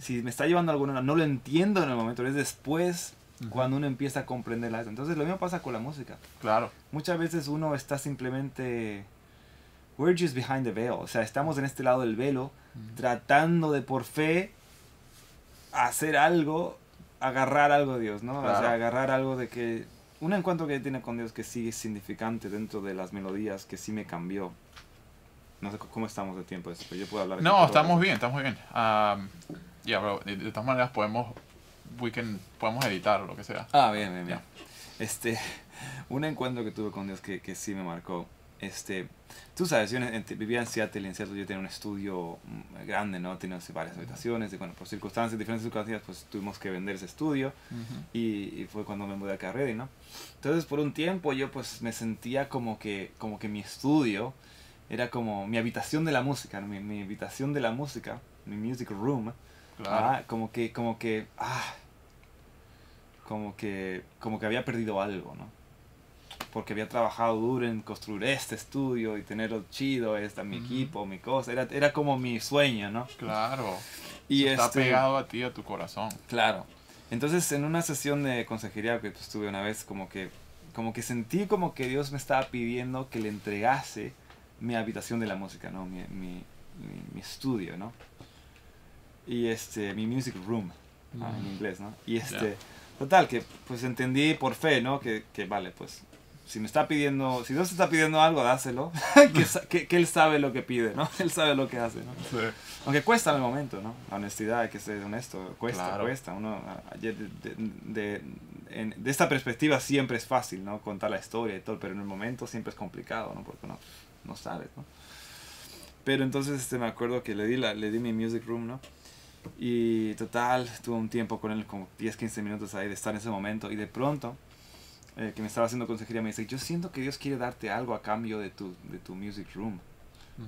si me está llevando alguna, no lo entiendo en el momento, es después cuando uno empieza a comprender eso. Entonces lo mismo pasa con la música. Claro. Muchas veces uno está simplemente, we're just behind the veil, o sea, estamos en este lado del velo, tratando de por fe hacer algo, agarrar algo de Dios, ¿no? O sea, agarrar algo de que, un encuentro que tiene con Dios que sí es significante dentro de las melodías, que sí me cambió no sé cómo estamos de tiempo, pero yo puedo hablar. No, estamos bien, estamos bien. ya, de, todas maneras podemos, weekend, podemos editar o lo que sea. Ah, bien, bien, bien. Este, un encuentro que tuve con Dios que, que sí me marcó. Este, tú sabes, yo vivía en Seattle y en Seattle yo tenía un estudio mm, grande, ¿no? Tenía varias habitaciones y bueno, por circunstancias, diferentes circunstancias, pues tuvimos que vender ese estudio y, fue cuando me mudé acá a Reading, ¿no? Entonces por un tiempo yo pues me sentía como que, como que mi estudio era como mi habitación de la música, mi, mi, habitación de la música, mi music room. Ah, como que, como que, ah, como que, como que había perdido algo, ¿no? Porque había trabajado duro en construir este estudio y tenerlo chido, esta, mi equipo, mi cosa. Era, era como mi sueño, ¿no? Claro. Y está este pegado a ti, a tu corazón. Claro. Entonces, en una sesión de consejería que tuve una vez, como que, como que sentí como que Dios me estaba pidiendo que le entregase mi habitación de la música, ¿no? Mi, mi, mi, estudio, ¿no? Y este, mi music room, ah, en inglés, ¿no? Y este, total, que pues entendí por fe, ¿no? Que, que, vale, pues si me está pidiendo, si Dios está pidiendo algo, dáselo. que, que, Él sabe lo que pide, ¿no? Él sabe lo que hace, ¿no? Sí. Aunque cuesta en el momento, ¿no? La honestidad, hay que ser honesto, cuesta, cuesta. Uno, de, de, de, esta perspectiva siempre es fácil, ¿no? Contar la historia y todo, pero en el momento siempre es complicado, ¿no? Porque uno no sabe, ¿no? Pero entonces este, me acuerdo que le di, la, le di mi music room, ¿no? Y total, tuve un tiempo con él, como 10, 15 minutos ahí de estar en ese momento. Y de pronto, eh, que me estaba haciendo consejería, me dice, yo siento que Dios quiere darte algo a cambio de tu, de tu music room,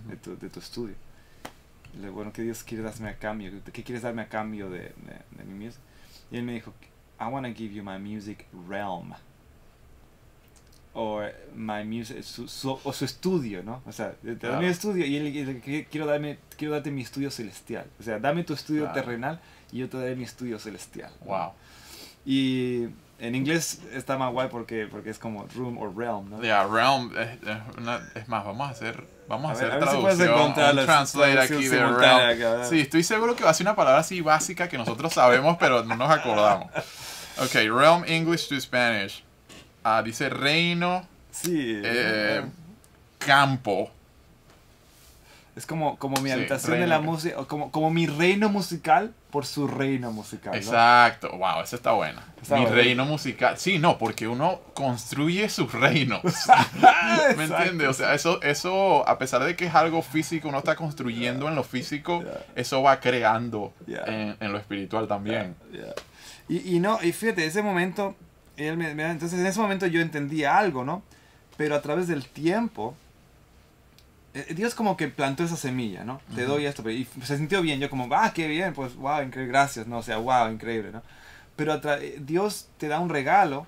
de, tu, de tu estudio. Y le bueno, ¿qué Dios quiere darme a cambio? ¿Qué quieres darme a cambio de, de, mi music? Y él me dijo, I want to give you my music realm o my music, su, o su estudio, ¿no? O sea, te doy mi estudio y él, quiero, darme, quiero darte mi estudio celestial. O sea, dame tu estudio terrenal y yo te daré mi estudio celestial. Wow. Y en inglés está más guay porque, porque es como room o realm, ¿no? Yeah, realm es, es, más, vamos a hacer, vamos a, hacer traducción, un translate aquí de realm. sí, estoy seguro que va a ser una palabra así básica que nosotros sabemos pero no nos acordamos. Ok, realm English to Spanish ah, dice reino, sí, eh, campo. Es como, como mi habitación de la música, como, como mi reino musical por su reino musical. Exacto, wow, eso está bueno. mi reino musical. Sí, no, porque uno construye sus reinos. ¿Me entiendes? O sea, eso, eso, a pesar de que es algo físico, uno está construyendo en lo físico, eso va creando en, en, lo espiritual también. Y, y, no, y fíjate, ese momento entonces en ese momento yo entendía algo, ¿no? Pero a través del tiempo, eh, Dios como que plantó esa semilla, ¿no? Te doy esto, y se sintió bien, yo como, ah, qué bien, pues, wow, increíble, gracias, ¿no? O sea, wow, increíble, ¿no? Pero eh, Dios te da un regalo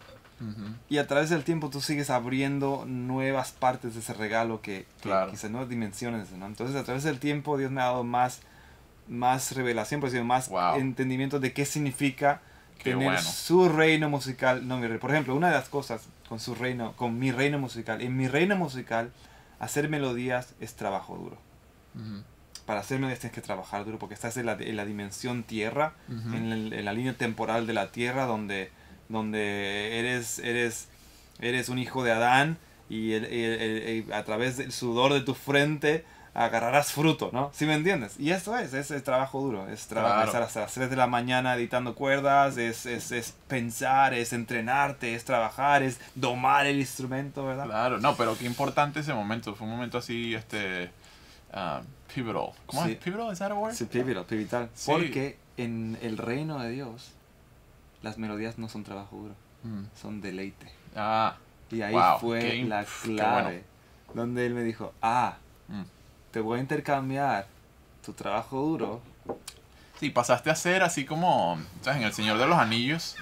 y a través del tiempo tú sigues abriendo nuevas partes de ese regalo que, nuevas dimensiones, ¿no? Entonces a través del tiempo Dios me ha dado más, más revelación, pues, más entendimiento de qué significa tener su reino musical. No, por ejemplo, una de las cosas con su reino, con mi reino musical, en mi reino musical, hacer melodías es trabajo duro. Para hacer melodías tienes que trabajar duro porque estás en la, en la dimensión tierra, en, la línea temporal de la tierra, donde, donde eres, eres, eres un hijo de Adán y a través del sudor de tu frente agarrarás fruto, ¿no? ¿Sí me entiendes? Y eso es, es, trabajo duro, es trabajar hasta las 3 de la mañana editando cuerdas, es, es, es, pensar, es entrenarte, es trabajar, es domar el instrumento, ¿verdad? Claro, no, pero qué importante ese momento, fue un momento así, este, uh, pivotal. ¿Cómo es? ¿Pivotal? ¿Es that a word? Sí, pivotal, pivotal. Porque en el reino de Dios, las melodías no son trabajo duro, mm. son deleite. Ah, y ahí fue la clave, donde él me dijo, ah, mm te voy a intercambiar tu trabajo duro. Sí, pasaste a ser así como, ¿sabes? En El Señor de los Anillos.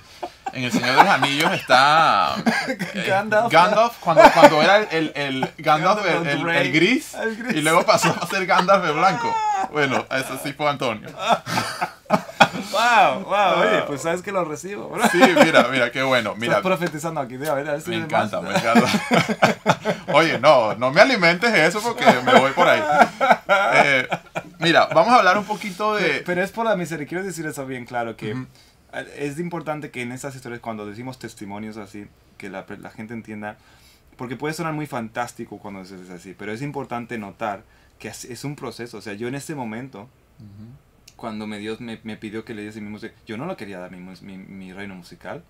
En El Señor de los Anillos está eh, Gandalf, Gandalf cuando, cuando era el, el, Gandalf, el, gris, y luego pasó a ser Gandalf el blanco. Bueno, eso sí fue Antonio. Wow, wow, oye, pues sabes que lo recibo. Sí, mira, mira, qué bueno. Mira, Estás profetizando aquí, a ver me encanta, me encanta. Oye, no, no me alimentes eso porque me voy por ahí. Eh, mira, vamos a hablar un poquito de. Pero, es por la misericordia, quiero decir eso bien claro, que es importante que en estas historias, cuando decimos testimonios así, que la, la gente entienda, porque puede sonar muy fantástico cuando es así, pero es importante notar que es, un proceso. O sea, yo en este momento cuando me Dios me, me, pidió que le diese mi música, yo no lo quería dar mi, mi, mi reino musical,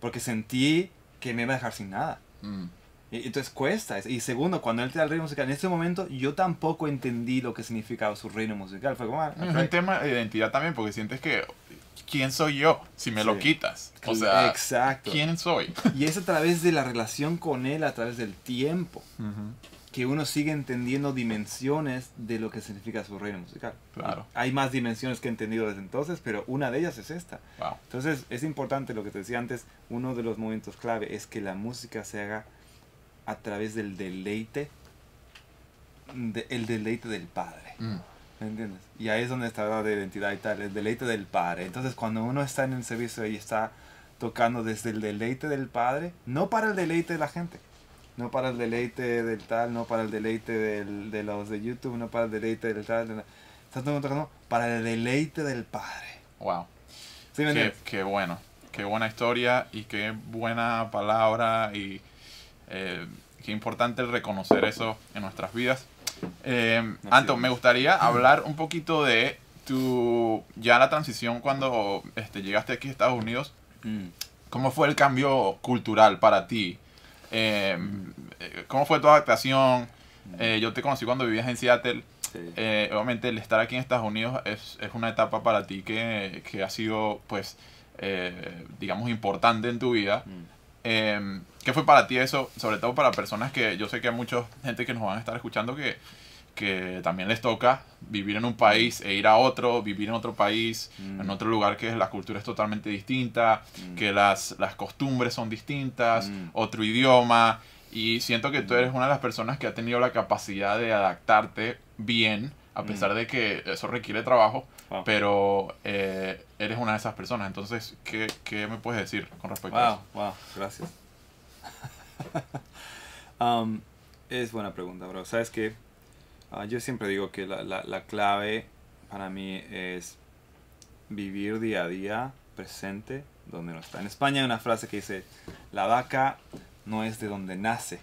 porque sentí que me iba a dejar sin nada. Mm. y, entonces cuesta. Y segundo, cuando él te da el reino musical, en ese momento yo tampoco entendí lo que significaba su reino musical. Fue como, ah, Es un tema de identidad también, porque sientes que, ¿quién soy yo si me lo quitas? O sea, Exacto. ¿quién soy? y es a través de la relación con él, a través del tiempo que uno sigue entendiendo dimensiones de lo que significa su reino musical. Claro. Hay más dimensiones que he entendido desde entonces, pero una de ellas es esta. Entonces es importante lo que te decía antes, uno de los momentos clave es que la música se haga a través del deleite, el deleite del Padre. Mm. ¿Me entiendes? Y ahí es donde está la de identidad y tal, el deleite del Padre. Entonces cuando uno está en el servicio y está tocando desde el deleite del Padre, no para el deleite de la gente, no para el deleite del tal, no para el deleite del, de los de YouTube, no para el deleite del tal. De tocando para el deleite del Padre. Wow. qué, qué, bueno. Qué buena historia y qué buena palabra y Eh, qué importante reconocer eso en nuestras vidas. Eh, Anton, me gustaría hablar un poquito de tu, ya la transición cuando este, llegaste aquí a Estados Unidos. Mm. ¿Cómo fue el cambio cultural para ti? Eh, ¿Cómo fue tu adaptación? Mm. yo te conocí cuando vivías en Seattle. obviamente el estar aquí en Estados Unidos es, es una etapa para ti que, que ha sido, pues, digamos, importante en tu vida. Mm. Em, ¿Qué fue para ti eso? Sobre todo para personas que yo sé que hay mucha gente que nos van a estar escuchando que, que también les toca vivir en un país e ir a otro, vivir en otro país, en mm. otro lugar que la cultura es totalmente distinta, mm. que las, las, costumbres son distintas, mm. otro idioma. Y siento que tú eres una de las personas que ha tenido la capacidad de adaptarte bien, a pesar de que eso requiere trabajo, pero eh, eres una de esas personas. Entonces, ¿qué, ¿qué, me puedes decir con respecto a eso? Wow, gracias. Um, es buena pregunta, bro. ¿Sabes qué? Ah, yo siempre digo que la, la, la, clave para mí es vivir día a día presente donde no está. En España hay una frase que dice, la vaca no es de donde nace,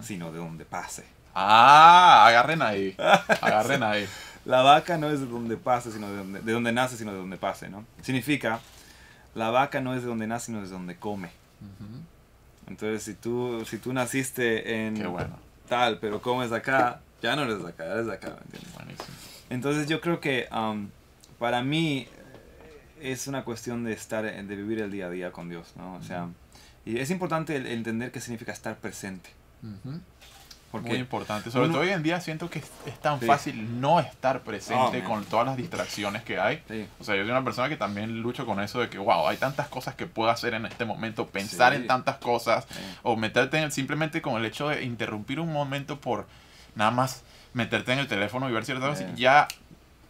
sino de donde pase. Ah, agarren ahí. Agarren ahí. La vaca no es de donde pase, sino de donde, de donde nace, sino de donde pase, ¿no? Significa, la vaca no es de donde nace, sino de donde come. Entonces, si tú, si tú naciste en tal, pero comes acá, ya no eres de acá, eres de acá, ¿entiendes? Entonces, yo creo que um, para mí es una cuestión de estar, de vivir el día a día con Dios, ¿no? O sea, y es importante entender qué significa estar presente. Muy importante. Sobre todo hoy en día siento que es, tan fácil no estar presente oh, con todas las distracciones que hay. O sea, yo soy una persona que también lucho con eso de que, wow, hay tantas cosas que puedo hacer en este momento, pensar en tantas cosas, o meterte en el, simplemente con el hecho de interrumpir un momento por nada más meterte en el teléfono y ver ciertas cosas, ya,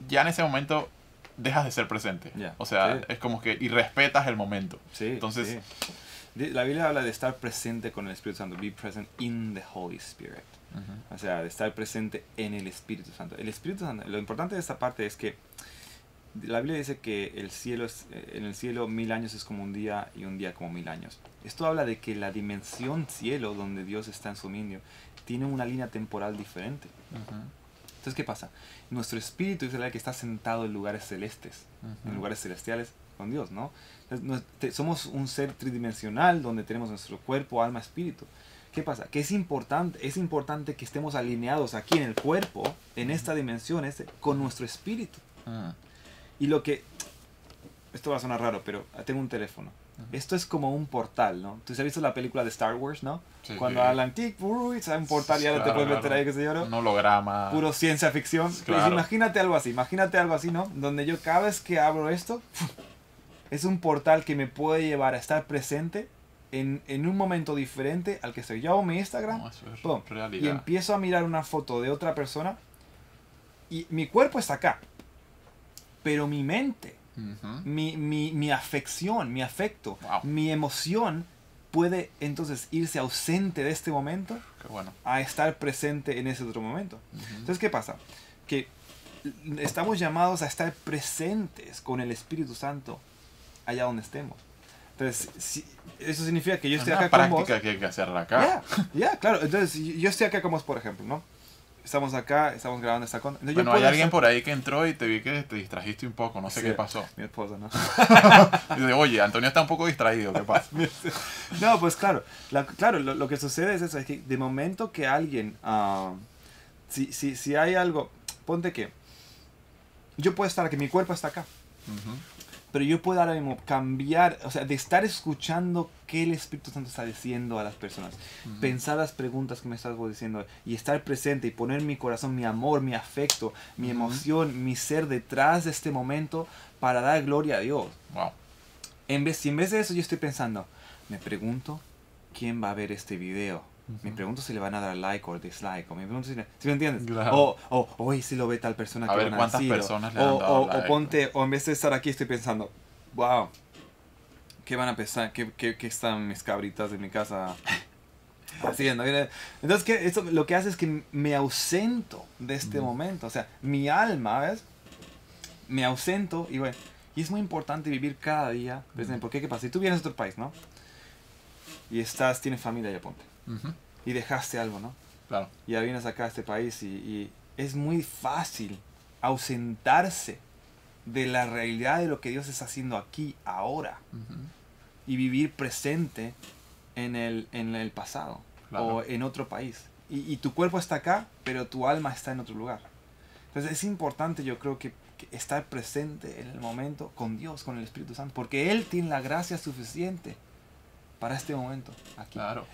ya en ese momento dejas de ser presente. O sea, es como que y respetas el momento. Entonces la Biblia habla de estar presente con el Espíritu Santo, be present in the Holy Spirit. O sea, de estar presente en el Espíritu Santo. El Espíritu Santo, lo importante de esta parte es que la Biblia dice que el cielo es, eh, en el cielo mil años es como un día y un día como mil años. Esto habla de que la dimensión cielo, donde Dios está en su dominio, tiene una línea temporal diferente. Entonces, ¿qué pasa? Nuestro espíritu es el que está sentado en lugares celestes, en lugares celestiales con Dios, ¿no? somos un ser tridimensional donde tenemos nuestro cuerpo, alma, espíritu. ¿Qué pasa? Que es importante, es importante que estemos alineados aquí en el cuerpo, en esta dimensión, este, con nuestro espíritu. Ah. Y lo que, esto va a sonar raro, pero tengo un teléfono. Esto es como un portal, ¿no? ¿Tú has visto la película de Star Wars, no? Cuando hablan, tic, uy, un portal y ahora te puedes meter ahí, qué sé yo, ¿no? Un holograma. Puro ciencia ficción. Pues imagínate algo así, imagínate algo así, ¿no? Donde yo cada vez que abro esto, es un portal que me puede llevar a estar presente en, un momento diferente al que estoy. Yo hago mi Instagram y empiezo a mirar una foto de otra persona y mi cuerpo está acá, pero mi mente, mi, afección, mi afecto, mi emoción puede entonces irse ausente de este momento a estar presente en ese otro momento. Entonces, ¿qué pasa? Que estamos llamados a estar presentes con el Espíritu Santo allá donde estemos. Entonces, si, eso significa que yo estoy acá con vos. práctica que hay que hacerla acá. Ya, claro. Entonces, yo estoy acá con vos, por ejemplo, ¿no? Estamos acá, estamos grabando esta con. bueno, hay alguien por ahí que entró y te vi que te distrajiste un poco, no sé qué pasó. Mi esposa, ¿no? dice, oye, Antonio está un poco distraído, ¿qué pasa? no, pues claro, claro, lo, que sucede es eso, es que de momento que alguien, uh, si, si, si hay algo, ponte que yo puedo estar aquí, mi cuerpo está acá. Uh pero yo puedo ahora mismo cambiar, o sea, de estar escuchando qué el Espíritu Santo está diciendo a las personas, pensar las preguntas que me estás diciendo y estar presente y poner mi corazón, mi amor, mi afecto, mi emoción, mi ser detrás de este momento para dar gloria a Dios. Wow. En vez, si en vez de eso yo estoy pensando, me pregunto quién va a ver este video me pregunto si le van a dar like o dislike. O me pregunto si, me entiendes? O, o, hoy si lo ve tal persona a que ver cuántas personas le han o, dado o, ponte, o en vez de estar aquí estoy pensando, wow, ¿qué van a pensar? ¿Qué, qué, qué están mis cabritas de mi casa haciendo? Entonces, ¿qué? Eso lo que hace es que me ausento de este momento. O sea, mi alma, ¿ves? Me ausento y bueno, y es muy importante vivir cada día. Porque, ¿qué pasa? Si tú vienes de otro país, ¿no? Y estás, tienes familia, ya ponte y dejaste algo, ¿no? Claro. Y ahora vienes acá a este país y, y es muy fácil ausentarse de la realidad de lo que Dios está haciendo aquí, ahora, Ujú. y vivir presente en el, en el pasado Claro. o en otro país. Y, y tu cuerpo está acá, pero tu alma está en otro lugar. Entonces es importante, yo creo, que, que estar presente en el momento con Dios, con el Espíritu Santo, porque Él tiene la gracia suficiente para este momento aquí. Claro.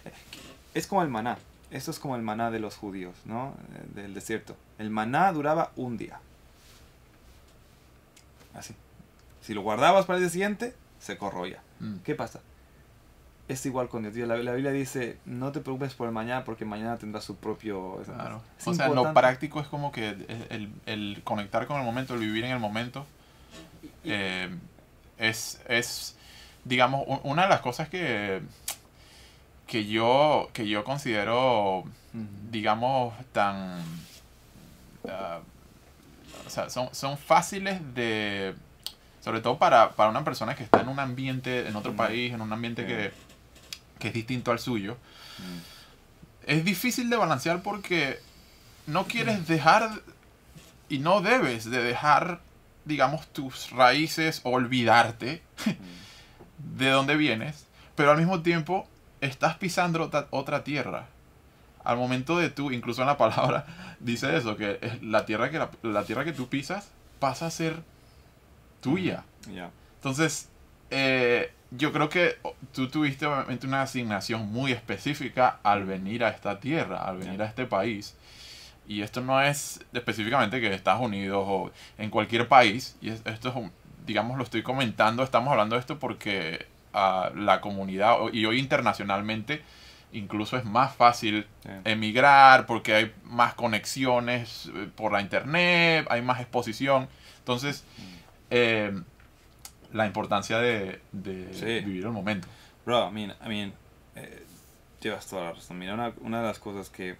Es como el maná. Esto es como el maná de los judíos, ¿no? Eh, Del desierto. El maná duraba un día. Así. Si lo guardabas para el día siguiente, se corroía. Mm. ¿Qué pasa? Es igual con Dios. La, la Biblia dice, no te preocupes por el mañana porque mañana tendrá su propio... Claro. Es O sea, lo práctico es como que el, el- conectar con el momento, el vivir en el momento, eh, es, es, digamos, una de las cosas que, que, yo, que yo considero, digamos, tan... ah, o sea, son, son fáciles de... Sobre todo para, para una persona que está en un ambiente, en otro Mm. país, en un ambiente que, que es distinto al suyo Mm. es difícil de balancear porque no quieres dejar y no debes de dejar, digamos, tus raíces olvidarte de dónde vienes, pero al mismo tiempo estás pisando otra, tierra. Al momento de tú, incluso en la palabra, dice eso, que la tierra que, la, la tierra que tú pisas pasa a ser tuya. Ya. Entonces, eh, yo creo que tú tuviste obviamente una asignación muy específica al venir a esta tierra, al venir a este país. Y esto no es específicamente que Estados Unidos o en cualquier país. Y es- esto es, digamos, lo estoy comentando, estamos hablando de esto porque ah, la comunidad y hoy internacionalmente incluso es más fácil emigrar porque hay más conexiones eh, por la internet, hay más exposición. Entonces, eh, la importancia de, de Sí. vivir el momento. Bro, I mean, I mean, eh, llevas toda la razón. Mira, una, una de las cosas que,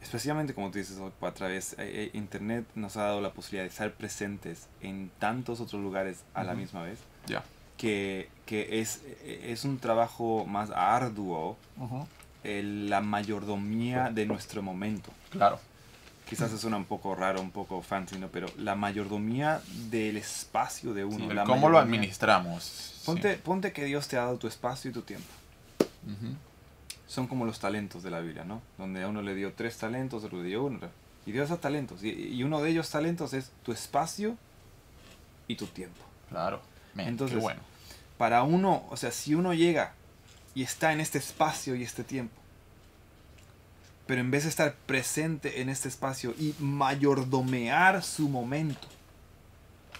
especialmente como tú dices, a través eh, eh, Internet nos ha dado la posibilidad de estar presentes en tantos otros lugares a la Ujú. misma vez, Ya. Que, que es, es un trabajo más arduo el- la mayordomía de nuestro momento. Claro. Quizás eso suena un poco raro, un poco fancy, ¿no? Pero la mayordomía del espacio de uno. Sí, la ¿Cómo lo administramos? Sí. Ponte, ponte que Dios te ha dado tu espacio y tu tiempo. Son como los talentos de la Biblia, ¿no? Donde a uno le dio tres talentos, otro le dio uno. Y Dios da talentos. Y, y uno de ellos talentos es tu espacio y tu tiempo. Claro. Entonces- qué bueno. Para uno, o sea, si uno llega y está en este espacio y este tiempo, pero en vez de estar presente en este espacio y mayordomear su momento,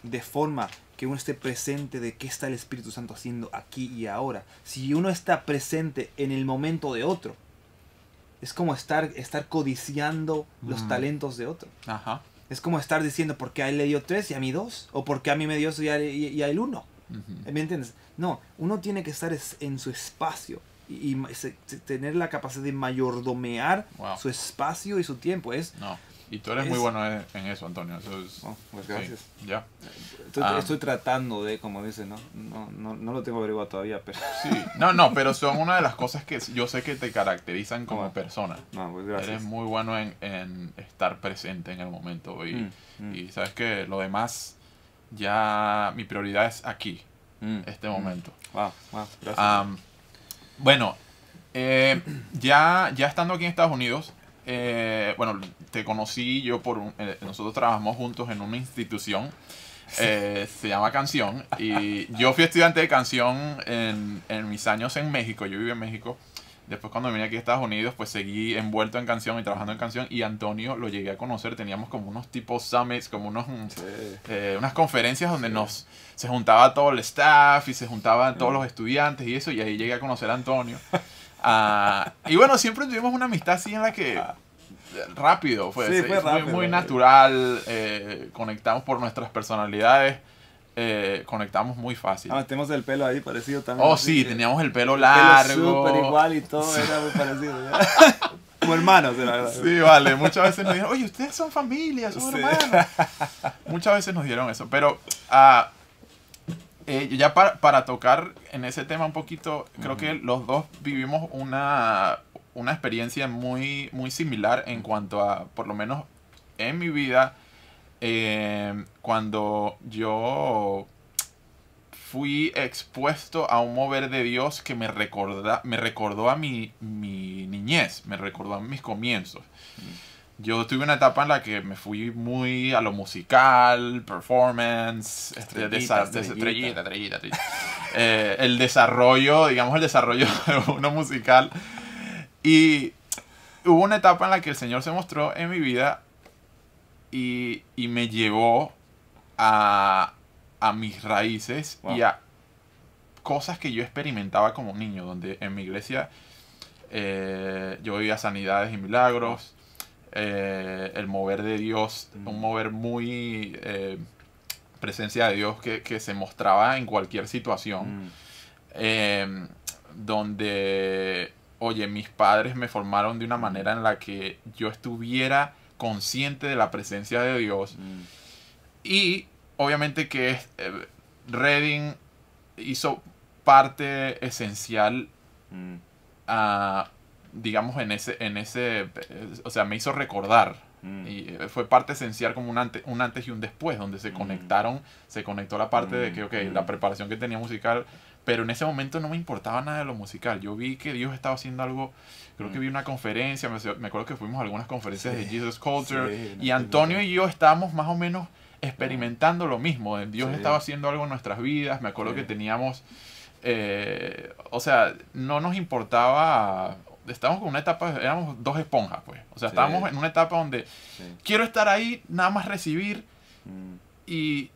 de forma que uno esté presente de qué está el Espíritu Santo haciendo aquí y ahora. Si uno está presente en el momento de otro, es como estar, estar codiciando los Mm. talentos de otro. Ajá. Es como estar diciendo, ¿por qué a él le dio tres y a mí dos? ¿O por qué a mí me dio eso y a, y- y a él uno? ¿Me entiendes? No, uno tiene que estar es- en su espacio y, se- se- tener la capacidad de mayordomear Wow. su espacio y su tiempo. Es, No. Y tú eres Es- muy bueno en, eso, Antonio. Eso es, Oh, pues sí, gracias. ya. Estoy, Ah. estoy tratando de, como dicen, ¿no? No, no, no lo tengo averiguado todavía, pero... Sí. No, no, pero son una de las cosas que yo sé que te caracterizan como ¿Cómo? persona. No, pues gracias. Eres muy bueno en, en estar presente en el momento. Y, Mm, mm, y sabes que lo demás, ya mi prioridad es aquí, mm, este mm. momento. Wow, wow, gracias. Am, bueno, eh, ya, ya estando aquí en Estados Unidos, eh, bueno, te conocí yo por un- eh, nosotros trabajamos juntos en una institución, eh, se llama Canción, y yo fui estudiante de canción en, en mis años en México, yo viví en México. Después cuando vine aquí a Estados Unidos, pues seguí envuelto en canción y trabajando en canción. Y Antonio lo llegué a conocer, teníamos como unos tipos summits, como unos, mm, Sí. eh, unas conferencias donde nos se juntaba todo el staff y se juntaban todos Mm. los estudiantes y eso, y ahí llegué a conocer a Antonio. Ah, y bueno, siempre tuvimos una amistad así en la que Ah. Rápido, fue, Sí, rápido, muy natural, eh, conectamos por nuestras personalidades, eh, conectamos muy fácil. Ah, tenemos el pelo ahí parecido también. Oh sí, teníamos el pelo el pelo largo. súper igual y todo, era muy parecido. Como hermanos, la verdad. Sí, vale. Muchas veces nos dijeron, oye, ustedes son familia, son Sí. hermanos. Muchas veces nos dieron eso. Pero ah, eh, ya para, para tocar en ese tema un poquito, creo que los dos vivimos una, una experiencia muy, muy similar en cuanto a, por lo menos en mi vida, eh, cuando yo fui expuesto a un mover de Dios que me, recorda, me recordó a mi, mi niñez, me recordó a mis comienzos. Yo tuve una etapa en la que me fui muy a lo musical, performance, este, estrellita, estrellita, estrellita, eh, el desarrollo, digamos el desarrollo de uno musical. Y hubo una etapa en la que el Señor se mostró en mi vida y, y me llevó a, a mis raíces y a cosas que yo experimentaba como niño, donde en mi iglesia eh, yo vivía sanidades y milagros, eh, el mover de Dios, mm. un mover muy eh, presencia de Dios que, se mostraba en cualquier situación, mm. donde, oye, mis padres me formaron de una manera en la que yo estuviera consciente de la presencia de Dios mm. y obviamente que es, eh, Reading hizo parte esencial, mm. digamos, en ese, en ese, o sea, me hizo recordar. Mm. Y eh, fue parte esencial como un antes, un antes y un después, donde se conectaron, se conectó la parte de que, ok, la preparación que tenía musical, pero en ese momento no me importaba nada de lo musical. Yo vi que Dios estaba haciendo algo, creo que vi una conferencia, me, acuerdo que fuimos a algunas conferencias de Jesus Culture, y Antonio y yo estábamos más o menos experimentando lo mismo. Dios estaba haciendo algo en nuestras vidas. Me acuerdo que teníamos, eh, o sea, no nos importaba, estábamos con una etapa, éramos dos esponjas, pues. O sea, estábamos en una etapa donde quiero estar ahí, nada más recibir mm. y,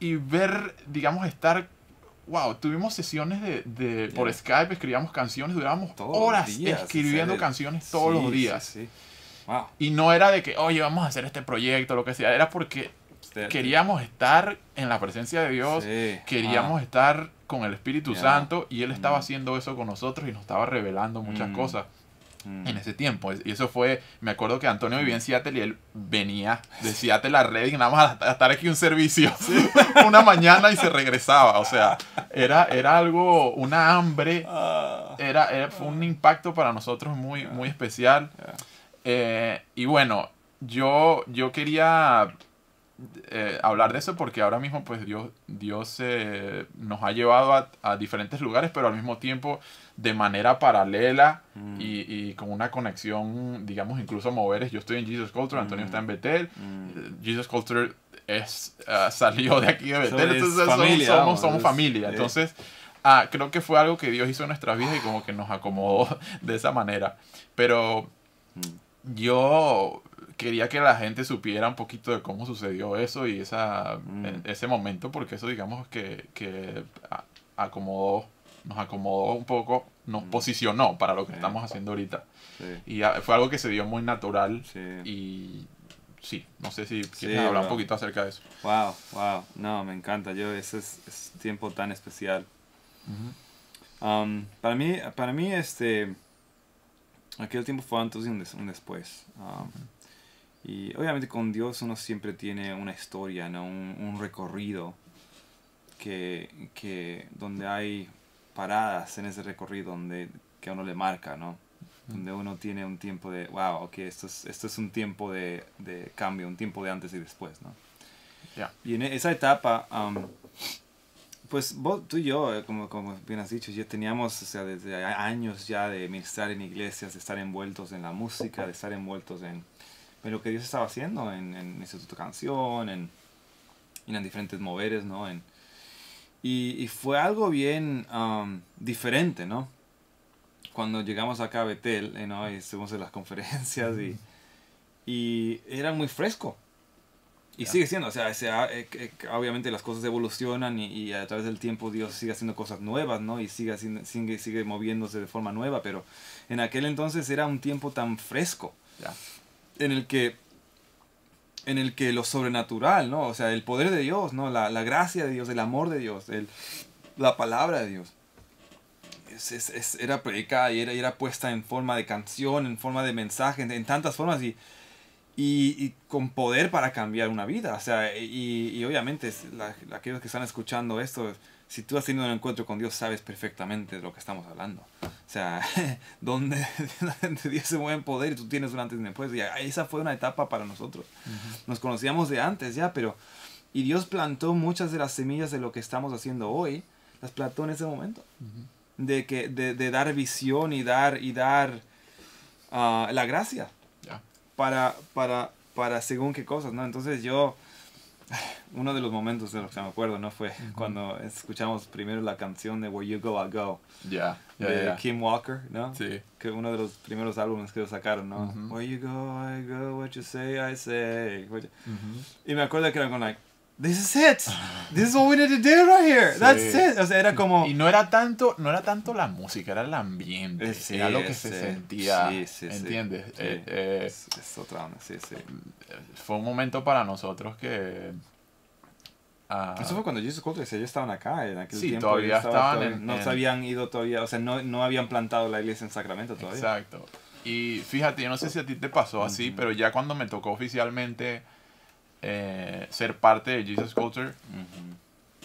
y ver, digamos, estar wow, tuvimos sesiones de, de por Skype, escribíamos canciones, durábamos horas escribiendo canciones todos los días. Y no era de que, oye, vamos a hacer este proyecto, lo que sea, era porque queríamos estar en la presencia de Dios, queríamos ah. estar con el Espíritu Santo y Él estaba mm. haciendo eso con nosotros y nos estaba revelando muchas mm. cosas mm. en ese tiempo. Y eso fue, me acuerdo que Antonio vivía en Seattle y él venía de Seattle a Reading nada más a, estar aquí un servicio una mañana y se regresaba. O sea, era, era algo, una hambre, ah. era, fue un impacto para nosotros muy, muy especial. Eh, y bueno, yo, yo quería eh, hablar de eso porque ahora mismo pues Dios, Dios eh, nos ha llevado a, diferentes lugares, pero al mismo tiempo de manera paralela mm. y, con una conexión, digamos, incluso moveres. Yo estoy en Jesus Culture, Antonio está en mm. Betel. Mm. Jesus Culture es, uh, salió de aquí de Betel, entonces somos, somos, familia. Entonces, uh, creo que fue algo que Dios hizo en nuestras vidas y como que nos acomodó de esa manera. Pero yo quería que la gente supiera un poquito de cómo sucedió eso y esa, mm. e, ese momento, porque eso digamos que, que acomodó, nos acomodó un poco, nos mm. posicionó para lo que estamos haciendo ahorita. Y fue algo que se dio muy natural y sí, no sé si quieres hablar un poquito acerca de eso. Wow, wow, no, me encanta, yo ese es, tiempo tan especial. Um, para mí, para mí este, aquel tiempo fue antes y un, después. Um, y obviamente con Dios uno siempre tiene una historia, ¿no? un, recorrido que, que, donde hay paradas en ese recorrido donde, que a uno le marca, ¿no? Donde uno tiene un tiempo de, wow, ok, esto es, esto es un tiempo de, de cambio, un tiempo de antes y después, ¿no? Y en esa etapa, pues vos, tú y yo, eh, como, como bien has dicho, ya teníamos, o sea, desde años ya de ministrar en iglesias, de estar envueltos en la música, de estar envueltos en, en lo que Dios estaba haciendo en, en Instituto Canción, en, en diferentes moveres, ¿no? En, y, y, fue algo bien um, diferente, ¿no? Cuando llegamos acá a Betel, eh, ¿no? Y estuvimos en las conferencias y, y era muy fresco. Y sigue siendo, o sea, sea eh, obviamente las cosas evolucionan y, y, a través del tiempo Dios sigue haciendo cosas nuevas, ¿no? Y sigue, sigue, sigue moviéndose de forma nueva, pero en aquel entonces era un tiempo tan fresco en el que en el que lo sobrenatural, ¿no? O sea, el poder de Dios, ¿no? La, la gracia de Dios, el amor de Dios, el, la palabra de Dios. Es, es, era predicada y era, era, puesta en forma de canción, en forma de mensaje, en, tantas formas y, y, con poder para cambiar una vida. O sea, y, y obviamente aquellos que están escuchando esto si tú has tenido un encuentro con Dios, sabes perfectamente de lo que estamos hablando. O sea, donde, Dios se mueve en poder y tú tienes un antes y después. Y esa fue una etapa para nosotros. Nos conocíamos de antes ya, pero... Y Dios plantó muchas de las semillas de lo que estamos haciendo hoy, las plantó en ese momento. de, que, de, de, dar visión y dar, y dar uh, la gracia. Para, para, para según qué cosas, ¿no? Entonces yo uno de los momentos de los que me acuerdo, ¿no? Fue cuando escuchamos primero la canción de Where You Go, I Go. Ya, de Kim Walker, ¿no? Sí. Que uno de los primeros álbumes que sacaron, ¿no? Where you go, I go, what you say, I say. Y me acuerdo que era como, like, this is it. This is what we need to do right here. That's it. O sea, era como... Y no era tanto, no era tanto la música, era el ambiente. Eh, era lo que se sentía. Sí, sí, ¿Entiendes? Eh, eh, es, es, otra onda, sí, sí. Fue un momento para nosotros que... Uh, Eso fue cuando Jesus Culture, ellos estaban acá en aquel sí, tiempo. todavía estaban en, No se habían ido todavía, o sea, no, no habían plantado la iglesia en Sacramento todavía. Exacto. Y fíjate, yo no sé si a ti te pasó así, pero ya cuando me tocó oficialmente eh, ser parte de Jesus Culture.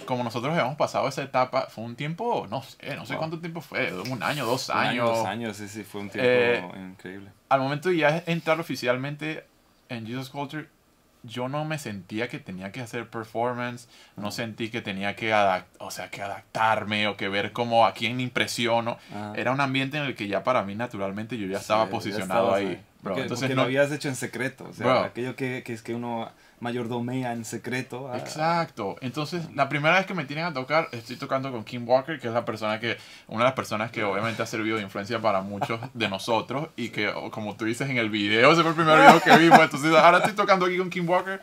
Como nosotros habíamos pasado esa etapa, fue un tiempo, no sé, no sé cuánto tiempo fue, un año, dos años. dos años, sí, sí, fue un tiempo eh, increíble. Al momento de ya entrar oficialmente en Jesus Culture, yo no me sentía que tenía que hacer performance, no sentí que tenía que, o sea, que adaptarme o que ver cómo a quién impresiono. Era un ambiente en el que ya para mí naturalmente yo ya estaba posicionado ahí. Entonces, lo habías hecho en secreto, o sea, aquello que, que es que uno mayordomía en secreto. Exacto. Entonces, la primera vez que me tienen a tocar, estoy tocando con Kim Walker, que es la persona que, una de las personas que obviamente ha servido de influencia para muchos de nosotros y que, como tú dices en el video, ese fue el primer video que vimos, entonces ahora estoy tocando aquí con Kim Walker.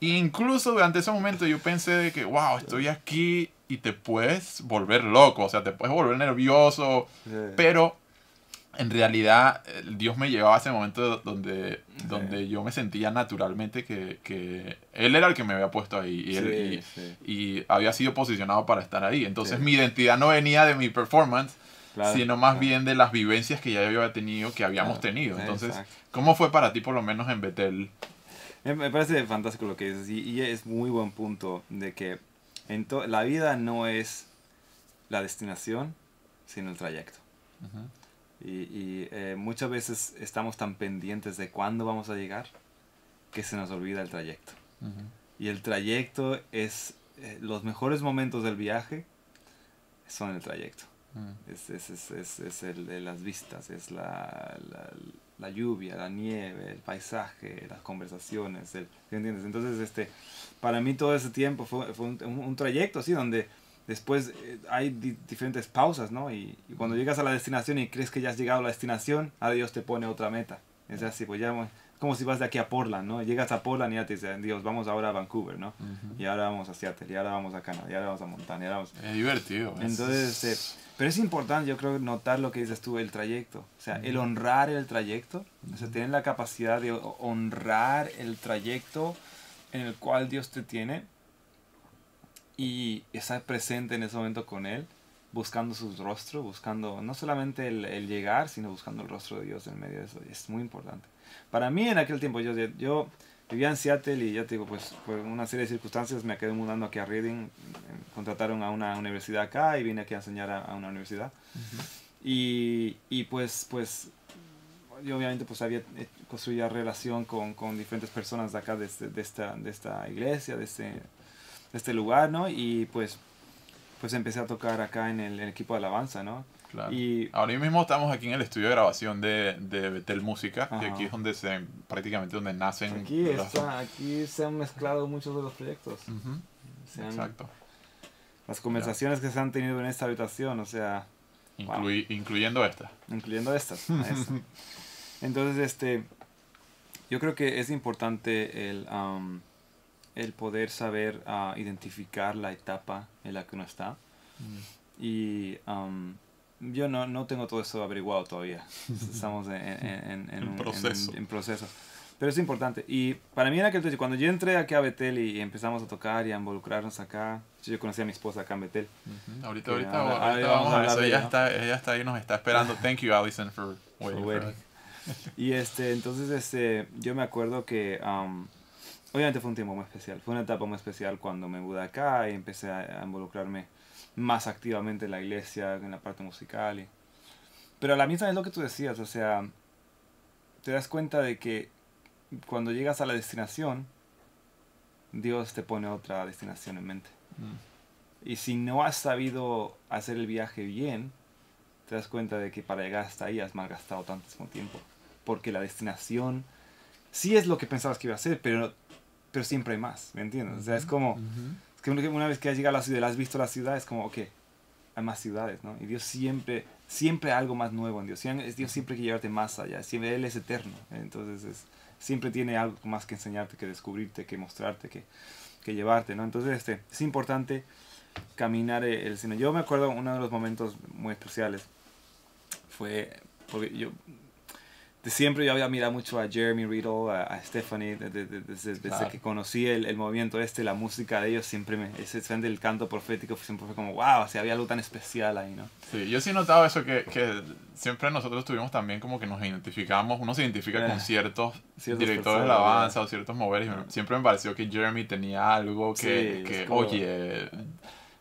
E incluso durante ese momento yo pensé de que, wow, estoy aquí y te puedes volver loco, o sea, te puedes volver nervioso, pero en realidad Dios me llevaba a ese momento donde, donde yo me sentía naturalmente que, que, Él era el que me había puesto ahí y, él, y, había sido posicionado para estar ahí. Entonces mi identidad no venía de mi performance, sino más bien de las vivencias que ya yo había tenido, que habíamos tenido. Entonces, ¿cómo fue para ti por lo menos en Betel? Me parece fantástico lo que dices y, es muy buen punto de que en la vida no es la destinación, sino el trayecto. Y, eh, muchas veces estamos tan pendientes de cuándo vamos a llegar que se nos olvida el trayecto. Y el trayecto es, eh, los mejores momentos del viaje son el trayecto. Es, es, es, es, el de las vistas, es la, la, la, lluvia, la nieve, el paisaje, las conversaciones, el, ¿entiendes? Entonces, este, para mí todo ese tiempo fue, fue un, un, trayecto así donde después eh, hay diferentes pausas, ¿no? Y, cuando llegas a la destinación y crees que ya has llegado a la destinación, a Dios te pone otra meta. Es así, pues ya como si vas de aquí a Portland, ¿no? Llegas a Portland y ya te dicen, Dios, vamos ahora a Vancouver, ¿no? Y ahora vamos a Seattle, y ahora vamos a Canadá, y ahora vamos a Montana, y ahora vamos... Es divertido. Entonces, este, pero es importante, yo creo, notar lo que dices tú, el trayecto. O sea, el honrar el trayecto, o sea, tener la capacidad de honrar el trayecto en el cual Dios te tiene y estar presente en ese momento con Él, buscando su rostro, buscando no solamente el, llegar, sino buscando el rostro de Dios en medio de eso. Es muy importante. Para mí en aquel tiempo, yo, yo vivía en Seattle y ya te digo, pues por una serie de circunstancias me quedé mudando aquí a Reading. Contrataron a una universidad acá y vine aquí a enseñar a, una universidad. y, y, pues, pues yo obviamente pues había construido relación con, con diferentes personas de acá, de, este, de, esta, de esta iglesia, de este este lugar, ¿no? Y pues, pues empecé a tocar acá en el, equipo de alabanza, ¿no? Claro. Y ahora mismo estamos aquí en el estudio de grabación de, de Betel Música, que aquí es donde se, prácticamente donde nacen. Aquí, está, aquí se han mezclado muchos de los proyectos. Exacto. Las conversaciones que se han tenido en esta habitación, o sea... Incluyendo esta. Incluyendo estas. Entonces, este, yo creo que es importante el... Um, el poder saber uh, identificar la etapa en la que uno está. Mm. Y um, yo no, no tengo todo eso averiguado todavía. Estamos en, en, en, un, proceso. en, proceso. Pero es importante. Y para mí en aquel entonces, cuando yo entré aquí a Betel y empezamos a tocar y a involucrarnos acá, yo conocí a mi esposa acá en Betel. Ahorita, ahorita, ahorita, vamos a eso. Ella está, ella está ahí, nos está esperando. Thank you, Allison, for waiting. For waiting. y este, entonces este, yo me acuerdo que... Um, Obviamente fue un tiempo muy especial, fue una etapa muy especial cuando me mudé acá y empecé a, involucrarme más activamente en la iglesia, en la parte musical. Y... Pero a la misma es lo que tú decías, o sea, te das cuenta de que cuando llegas a la destinación, Dios te pone otra destinación en mente. Mm. Y si no has sabido hacer el viaje bien, te das cuenta de que para llegar hasta ahí has malgastado tantísimo tiempo. Porque la destinación sí es lo que pensabas que iba a ser, pero, pero siempre hay más, ¿me entiendes? O sea, es como, es que una vez que has llegado a la ciudad, has visto la ciudad, es como, ok, hay más ciudades, ¿no? Y Dios siempre, siempre hay algo más nuevo en Dios. Dios siempre quiere llevarte más allá, siempre Él es eterno. Entonces, es, siempre tiene algo más que enseñarte, que descubrirte, que mostrarte, que, que llevarte, ¿no? Entonces, este, es importante caminar el cine. Yo me acuerdo uno de los momentos muy especiales fue porque yo siempre yo había mirado mucho a Jeremy Riddle, a, Stephanie, desde, que conocí el, el, movimiento este, la música de ellos, siempre me, ese tren del canto profético siempre fue como, wow, o sea, había algo tan especial ahí, ¿no? Sí, yo sí he notado eso, que, que siempre nosotros tuvimos también como que nos identificamos, uno se identifica con eh, ciertos directores de alabanza o ciertos moveres, siempre me pareció que Jeremy tenía algo que, que oye,